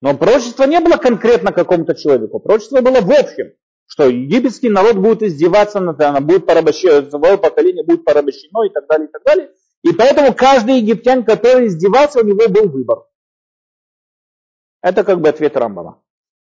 Но пророчество не было конкретно какому-то человеку, пророчество было в общем, что египетский народ будет издеваться над будет порабощено, поколение будет порабощено и так далее, и так далее. И поэтому каждый египтян, который издевался, у него был выбор. Это как бы ответ Рамбама.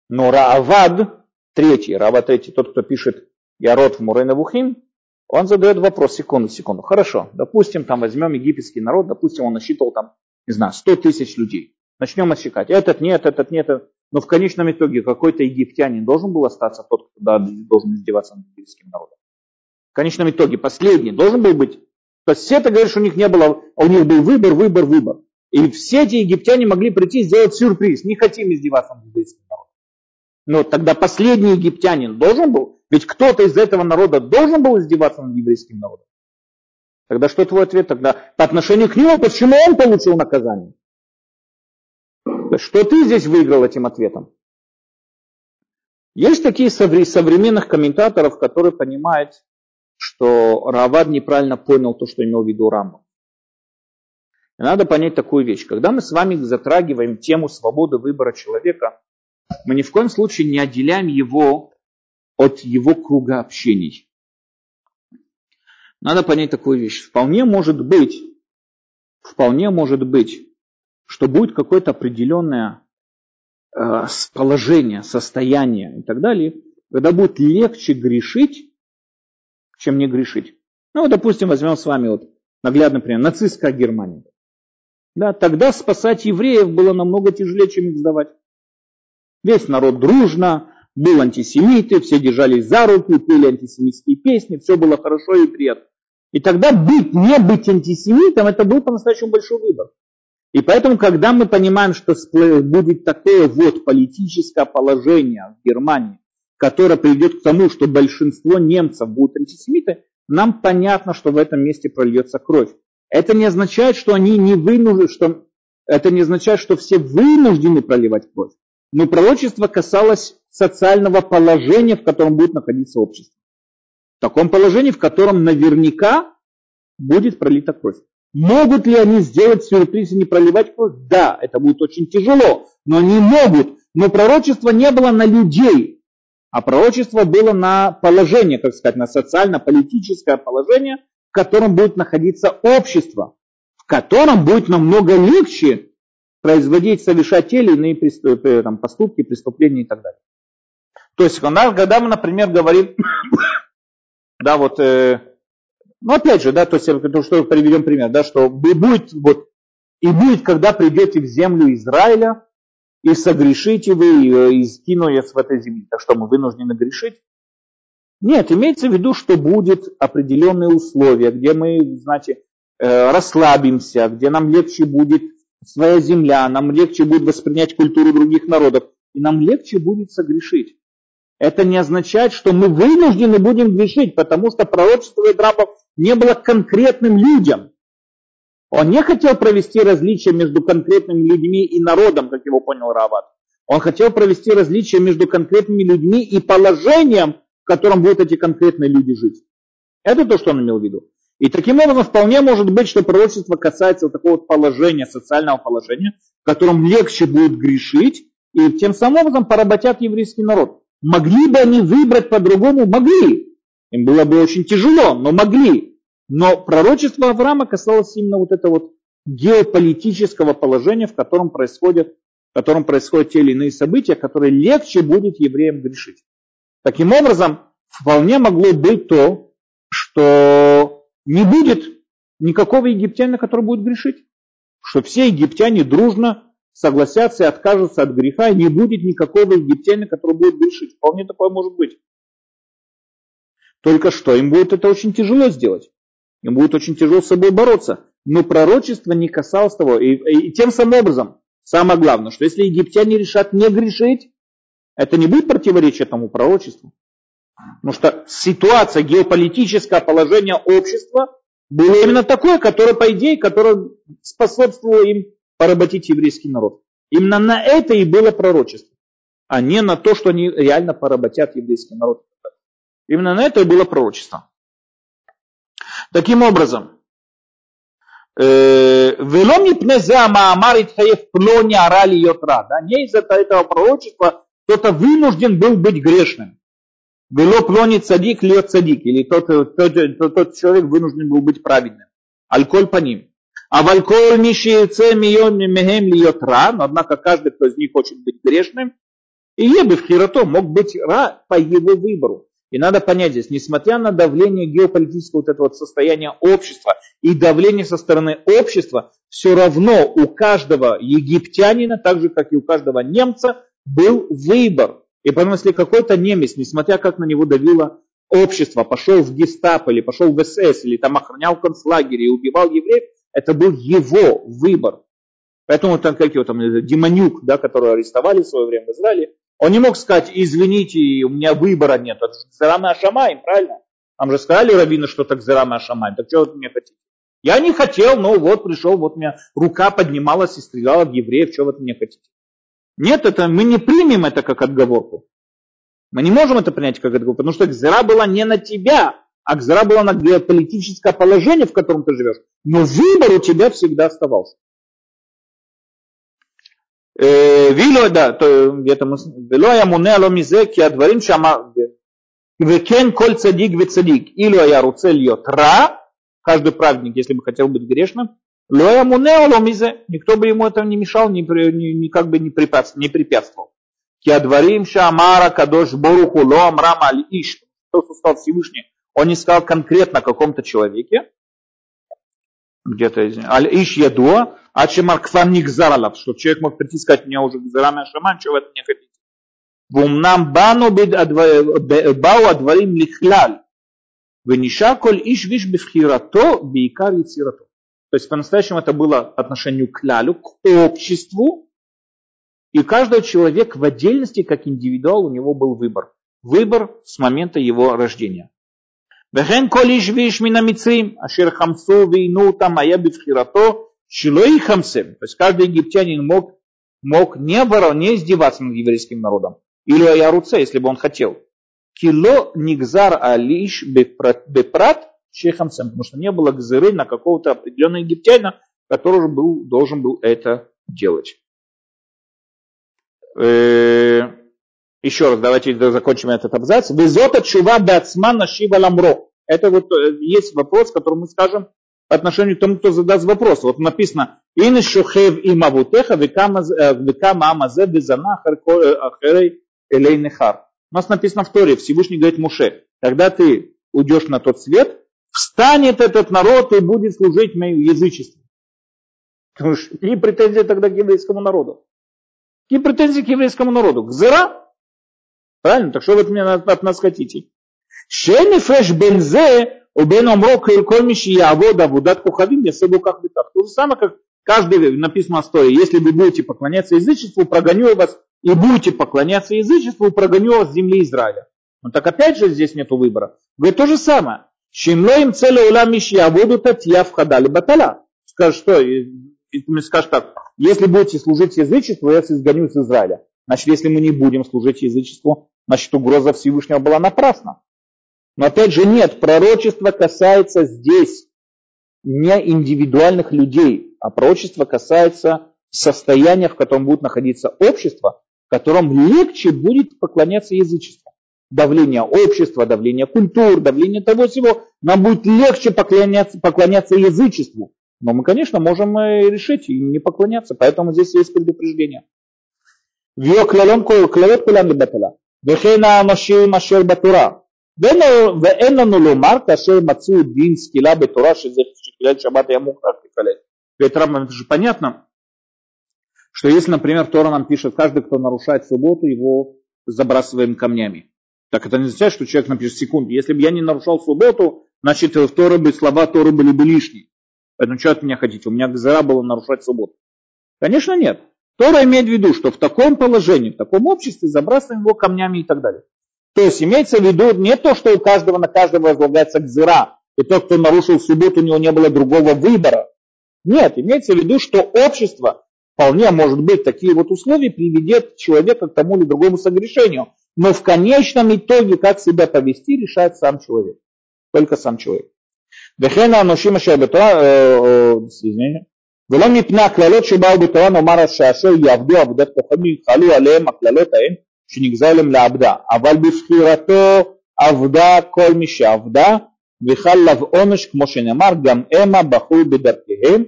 Но Раавад, третий, Раавад третий, тот, кто пишет Ярод в Мурена Вухим, он задает вопрос, секунду, секунду. Хорошо, допустим, там возьмем египетский народ, допустим, он насчитывал там, не знаю, 100 тысяч людей. Начнем отсекать. Этот нет, этот нет. Но в конечном итоге какой-то египтянин должен был остаться, тот, кто должен издеваться над египетским народом. В конечном итоге последний должен был быть то есть все это говорят, что у них не было, у них был выбор, выбор, выбор. И все эти египтяне могли прийти и сделать сюрприз. Не хотим издеваться над еврейским народом. Но тогда последний египтянин должен был, ведь кто-то из этого народа должен был издеваться над еврейским народом. Тогда что твой ответ тогда по отношению к нему, почему он получил наказание? Что ты здесь выиграл этим ответом? Есть такие современных комментаторов, которые понимают, что Равад неправильно понял то, что имел в виду Рамбам. надо понять такую вещь. Когда мы с вами затрагиваем тему свободы выбора человека, мы ни в коем случае не отделяем его от его круга общений. Надо понять такую вещь. Вполне может быть, вполне может быть, что будет какое-то определенное э, положение, состояние и так далее, когда будет легче грешить, чем не грешить. Ну, вот, допустим, возьмем с вами вот наглядный пример, нацистская Германия. Да, тогда спасать евреев было намного тяжелее, чем их сдавать. Весь народ дружно, был антисемиты, все держались за руки, пели антисемитские песни, все было хорошо и приятно. И тогда быть, не быть антисемитом, это был по-настоящему большой выбор. И поэтому, когда мы понимаем, что будет такое вот политическое положение в Германии, которая приведет к тому, что большинство немцев будут антисемиты, нам понятно, что в этом месте прольется кровь. Это не означает, что они не вынуждены, что это не означает, что все вынуждены проливать кровь. Но пророчество касалось социального положения, в котором будет находиться общество. В таком положении, в котором наверняка будет пролита кровь. Могут ли они сделать сюрприз и не проливать кровь? Да, это будет очень тяжело, но они могут. Но пророчество не было на людей, а пророчество было на положение, как сказать, на социально-политическое положение, в котором будет находиться общество, в котором будет намного легче производить, совершать те или иные э, там, поступки, преступления и так далее. То есть, когда мы, например, говорим, да, вот, э, ну, опять же, да, то есть, то, что приведем пример, да, что будет, вот, и будет, когда придете в землю Израиля, и согрешите вы, и скину с в этой земле. Так что мы вынуждены грешить? Нет, имеется в виду, что будет определенные условия, где мы, знаете, э, расслабимся, где нам легче будет своя земля, нам легче будет воспринять культуру других народов, и нам легче будет согрешить. Это не означает, что мы вынуждены будем грешить, потому что пророчество Идрабов не было конкретным людям. Он не хотел провести различия между конкретными людьми и народом, как его понял Рават. Он хотел провести различия между конкретными людьми и положением, в котором будут эти конкретные люди жить. Это то, что он имел в виду. И таким образом вполне может быть, что пророчество касается вот такого вот положения, социального положения, в котором легче будет грешить, и тем самым образом поработят еврейский народ. Могли бы они выбрать по-другому? Могли. Им было бы очень тяжело, но могли. Но пророчество Авраама касалось именно вот этого вот геополитического положения, в котором происходят, в котором происходят те или иные события, которые легче будет евреям грешить. Таким образом, вполне могло быть то, что не будет никакого египтянина, который будет грешить. Что все египтяне дружно согласятся и откажутся от греха, и не будет никакого египтянина, который будет грешить. Вполне такое может быть. Только что им будет это очень тяжело сделать. Им будет очень тяжело с собой бороться. Но пророчество не касалось того. И, и, и тем самым образом, самое главное, что если египтяне решат не грешить, это не будет противоречить этому пророчеству. Потому что ситуация, геополитическое положение общества было именно такое, которое, по идее, которое способствовало им поработить еврейский народ. Именно на это и было пророчество, а не на то, что они реально поработят еврейский народ. Именно на это и было пророчество. Таким образом, э, Велом Нипнезе Маамар Итхаев Плони Арали Йотра. Да, не из-за этого пророчества кто-то вынужден был быть грешным. Вело Плони Цадик Льет Цадик. Или тот, тот, тот, тот человек вынужден был быть праведным. Альколь по ним. А вальколь мишице мием мехем льет ра, но однако каждый, кто из них хочет быть грешным, и ебы в хирото мог быть ра по его выбору. И надо понять здесь, несмотря на давление геополитического вот этого состояния общества и давление со стороны общества, все равно у каждого египтянина, так же как и у каждого немца, был выбор. И потому если какой-то немец, несмотря как на него давило общество, пошел в гестапо или пошел в СС, или там охранял концлагерь и убивал евреев, это был его выбор. Поэтому там, как его там, Демонюк, да, которого арестовали в свое время в Израиле, он не мог сказать, извините, у меня выбора нет. Это Зерама Ашамаем, правильно? Нам же сказали раввины, что так Зерама Ашамаем. Так что вы мне хотите? Я не хотел, но вот пришел, вот у меня рука поднималась и стреляла в евреев, что вы от меня хотите? Нет, это, мы не примем это как отговорку. Мы не можем это принять как отговорку, потому что Гзера была не на тебя, а Гзера была на геополитическое положение, в котором ты живешь. Но выбор у тебя всегда оставался. ואילו, ולא היה מונע לו מזה כי הדברים שאמר, וכן כל צדיק וצדיק, אילו היה רוצה להיות רע, каждый праведник, если бы хотел быть грешным, לא היה מונע לו מזה, никто бы ему это не мешал, ни, ни, ни как бы не препятствовал. כי הדברים שאמר הקדוש ברוך הוא לא אמרם על איש, то, что сказал Всевышний, он не сказал конкретно о каком-то человеке, где-то, аль иш ядуа, а Ачемар кфар нигзаралав, что человек мог прийти и сказать, у меня уже гзарана шаман, чего вы от меня хотите? Вумнам бану бау адварим лихляль. Венишар коль иш виш бифхирато бейкар яцирато. То есть по-настоящему это было отношению к лялю, к обществу. И каждый человек в отдельности, как индивидуал, у него был выбор. Выбор с момента его рождения. Вехен коль иш виш мина мицрим, ашер хамсу вейну там ая бифхирато Шилой хамсем. То есть каждый египтянин мог, мог не, оборон, не издеваться над еврейским народом. Или аяруце, если бы он хотел. Кило нигзар алиш бепрат шейхамсем. Потому что не было гзыры на какого-то определенного египтянина, который был, должен был это делать. Э, еще раз, давайте закончим этот абзац. Визота чува бацмана шива. Это вот э, есть вопрос, который мы скажем, отношению к тому, кто задаст вопрос. Вот написано, ин шухев им авутеха векама амазе безана ахерей элей нехар. У нас написано в Торе, Всевышний говорит Муше, когда ты уйдешь на тот свет, встанет этот народ и будет служить моему язычеству. И претензии тогда к еврейскому народу. Какие претензии к еврейскому народу? Гзыра? Правильно? Так что вы от меня от нас хотите? Шенефеш бензе убен омро коль явод авудат кухавим ясебу как бы так. То же самое, как каждый написано в истории, если вы будете поклоняться язычеству, прогоню вас, и будете поклоняться язычеству, прогоню вас с земли Израиля. Ну так опять же здесь нет выбора. Говорит то же самое. Шимлоим целый улам буду татья вхадали батала. Скажет, что? И скажет так, если будете служить язычеству, я изгоню из Израиля. Значит, если мы не будем служить язычеству, значит, угроза Всевышнего была напрасна. Но опять же нет, пророчество касается здесь не индивидуальных людей, а пророчество касается состояния, в котором будет находиться общество, в котором легче будет поклоняться язычеству. Давление общества, давление культур, давление того всего, нам будет легче поклоняться, поклоняться язычеству. Но мы, конечно, можем э, и решить и не поклоняться, поэтому здесь есть предупреждение. Вьё клялон клялот кулям лебатала. Вехейна маши батура. ואין לנו לומר כאשר מצאו דין סקילה בתורה שזה שקילל שבת היה מוכרח לקלל. Говорит Рамбам, это же понятно, что если, например, Тора нам пишет, каждый, кто нарушает субботу, его забрасываем камнями. Так это не означает, что человек напишет секунду. Если бы я не нарушал субботу, значит, в Торы бы, слова Торы были бы лишние. Поэтому что от меня хотите? У меня гзара было нарушать субботу. Конечно, нет. Тора имеет в виду, что в таком положении, в таком обществе забрасываем его камнями и так далее. То есть имеется в виду не то, что у каждого на каждого возлагается гзыра, и тот, кто нарушил субботу, у него не было другого выбора. Нет, имеется в виду, что общество вполне может быть такие вот условия приведет человека к тому или другому согрешению. Но в конечном итоге, как себя повести, решает сам человек. Только сам человек. וכן האנושים אשר בתורה, ולא מפני הקללות שבאו בתורה נאמר שאשר יעבדו עבודת כוכבים יחלו עליהם הקללות ההן שנגזר להם לעבדה, אבל בבחירתו עבדה כל מי שעבדה וחל עליו עונש כמו שנאמר גם המה בחרו בדרכיהם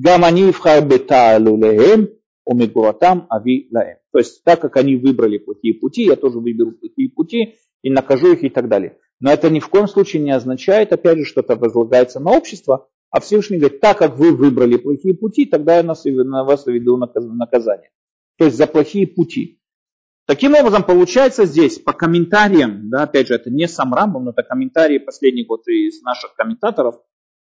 גם אני אבחר בתעלוליהם умигуратам ави лаэм. То есть, так как они выбрали плохие пути, я тоже выберу плохие пути и накажу их и так далее. Но это ни в коем случае не означает, опять же, что это возлагается на общество, а Всевышний говорит, так как вы выбрали плохие пути, тогда я на вас веду наказание. То есть за плохие пути. Таким образом, получается здесь по комментариям, да, опять же, это не сам Рамбам, но это комментарии последних вот из наших комментаторов,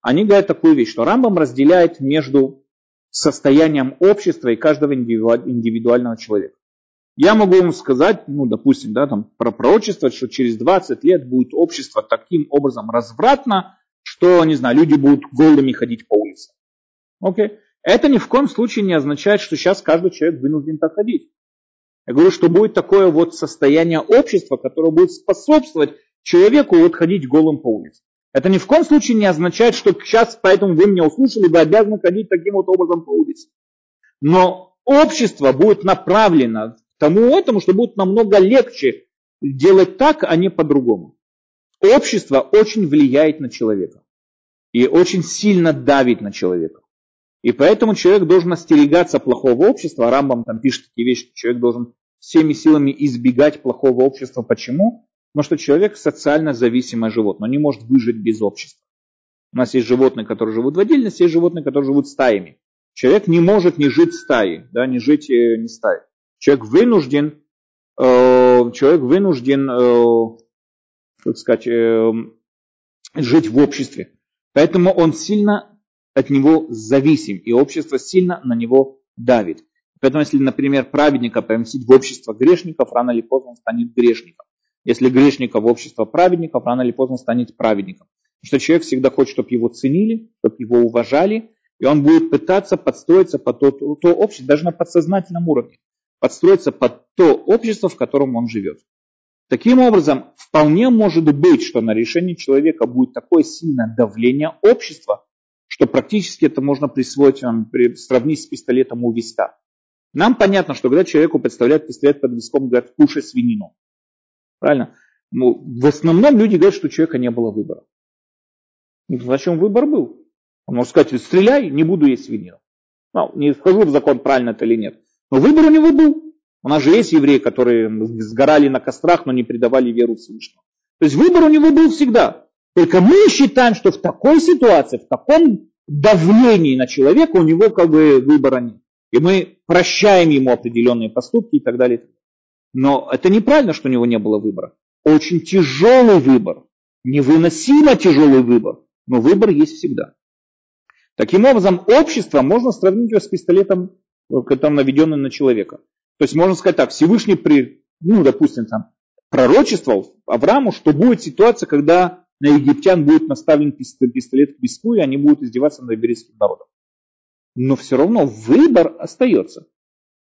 они говорят такую вещь, что Рамбам разделяет между состоянием общества и каждого индивидуального человека. Я могу вам сказать, ну, допустим, да, там, про пророчество, что через 20 лет будет общество таким образом развратно, что, не знаю, люди будут голыми ходить по улице. Окей? Это ни в коем случае не означает, что сейчас каждый человек вынужден так ходить. Я говорю, что будет такое вот состояние общества, которое будет способствовать человеку вот ходить голым по улице. Это ни в коем случае не означает, что сейчас, поэтому вы меня услышали, вы обязаны ходить таким вот образом по улице. Но общество будет направлено тому этому, что будет намного легче делать так, а не по-другому. Общество очень влияет на человека и очень сильно давит на человека. И поэтому человек должен остерегаться плохого общества. Рамбам там пишет такие вещи, что человек должен всеми силами избегать плохого общества. Почему? Потому что человек социально зависимое животное, он не может выжить без общества. У нас есть животные, которые живут в отдельности, есть животные, которые живут стаями. Человек не может не жить в стае, да, не жить э, не стаей. Человек вынужден, э, человек вынужден, э, так сказать, э, жить в обществе. Поэтому он сильно от него зависим, и общество сильно на него давит. Поэтому, если, например, праведника поместить в общество грешников, рано или поздно он станет грешником. Если грешника в общество праведников, рано или поздно станет праведником. Потому что человек всегда хочет, чтобы его ценили, чтобы его уважали, и он будет пытаться подстроиться под то, то общество, даже на подсознательном уровне подстроиться под то общество, в котором он живет. Таким образом, вполне может быть, что на решение человека будет такое сильное давление общества, что практически это можно присвоить, сравнить с пистолетом у виска. Нам понятно, что когда человеку представляют пистолет под виском, говорят, кушай свинину. Правильно? Ну, в основном люди говорят, что у человека не было выбора. Ну, зачем выбор был? Он может сказать, стреляй, не буду есть свинину. Ну, не скажу в закон, правильно это или нет. Но выбор у него был. У нас же есть евреи, которые сгорали на кострах, но не предавали веру Всевышнему. То есть выбор у него был всегда. Только мы считаем, что в такой ситуации, в таком давлении на человека у него как бы выбора нет. И мы прощаем ему определенные поступки и так далее. Но это неправильно, что у него не было выбора. Очень тяжелый выбор. Невыносимо тяжелый выбор. Но выбор есть всегда. Таким образом, общество можно сравнить с пистолетом, э, там, наведенным на человека. То есть можно сказать так, Всевышний, при, ну, допустим, там, пророчествовал Аврааму, что будет ситуация, когда на египтян будет наставлен пистолет к виску, и они будут издеваться над еврейским народом. Но все равно выбор остается.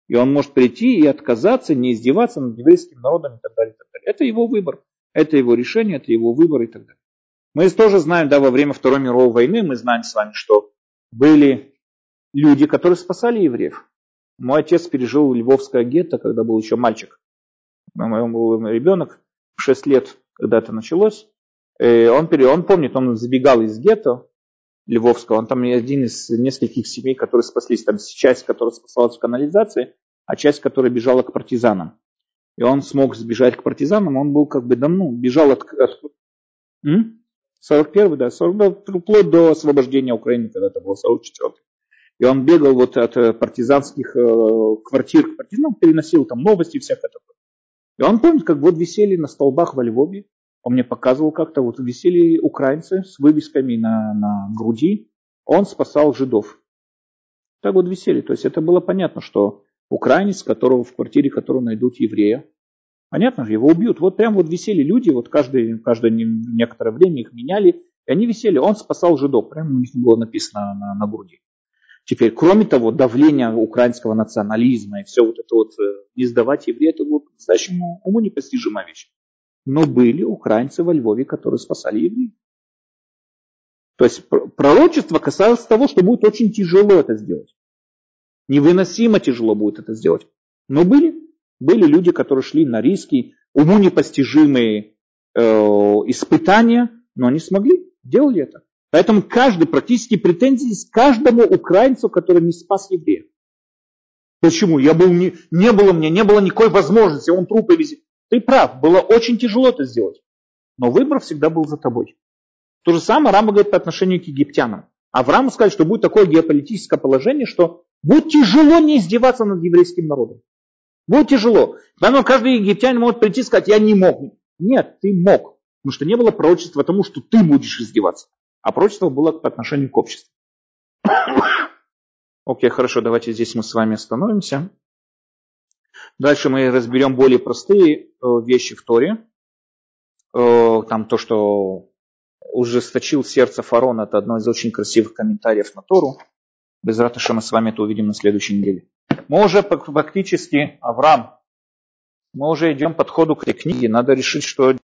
И он может прийти и отказаться, не издеваться над еврейским народом и так далее. И так далее. Это его выбор, это его решение, это его выбор и так далее. Мы тоже знаем, да, во время Второй мировой войны, мы знаем с вами, что были люди, которые спасали евреев. Мой отец пережил Львовское гетто, когда был еще мальчик. Он был ребенок, 6 лет, когда это началось. И он, он помнит, он забегал из гетто Львовского, он там один из нескольких семей, которые спаслись. Там часть, которая спасалась в канализации, а часть, которая бежала к партизанам. И он смог сбежать к партизанам, он был как бы давно, бежал от... от... 41 да, 40, вплоть до освобождения Украины, когда это было 44 И он бегал вот от э, партизанских э, квартир к партизанам, переносил там новости всякое такое. И он помнит, как вот висели на столбах во Львове, он мне показывал как-то, вот висели украинцы с вывесками на, на груди, он спасал жидов. Так вот висели, то есть это было понятно, что украинец, которого в квартире которого найдут еврея, понятно же, его убьют. Вот прям вот висели люди, вот каждый, каждое некоторое время их меняли, и они висели, он спасал жидов, прямо у них было написано на, на груди. Теперь, кроме того, давление украинского национализма и все вот это вот, э, не сдавать евреев, это было по-настоящему уму непостижимая вещь. Но были украинцы во Львове, которые спасали евреев. То есть пророчество касалось того, что будет очень тяжело это сделать. Невыносимо тяжело будет это сделать. Но были, были люди, которые шли на риски, уму непостижимые э, испытания, но они смогли, делали это. Поэтому каждый, практически претензии с каждому украинцу, который не спас еврея. Почему? Я был не, не было мне, не было никакой возможности, он трупы везет. Ты прав, было очень тяжело это сделать. Но выбор всегда был за тобой. То же самое Рама говорит по отношению к египтянам. Аврааму сказали, что будет такое геополитическое положение, что будет тяжело не издеваться над еврейским народом. Будет тяжело. Поэтому каждый египтянин может прийти и сказать, я не мог. Нет, ты мог. Потому что не было пророчества тому, что ты будешь издеваться а прочество было по отношению к обществу. Окей, хорошо, давайте здесь мы с вами остановимся. Дальше мы разберем более простые э, вещи в Торе. Э, там то, что ужесточил сердце фарона, это одно из очень красивых комментариев на Тору. Без ратыша мы с вами это увидим на следующей неделе. Мы уже фактически, Авраам, мы уже идем подходу к этой книге. Надо решить, что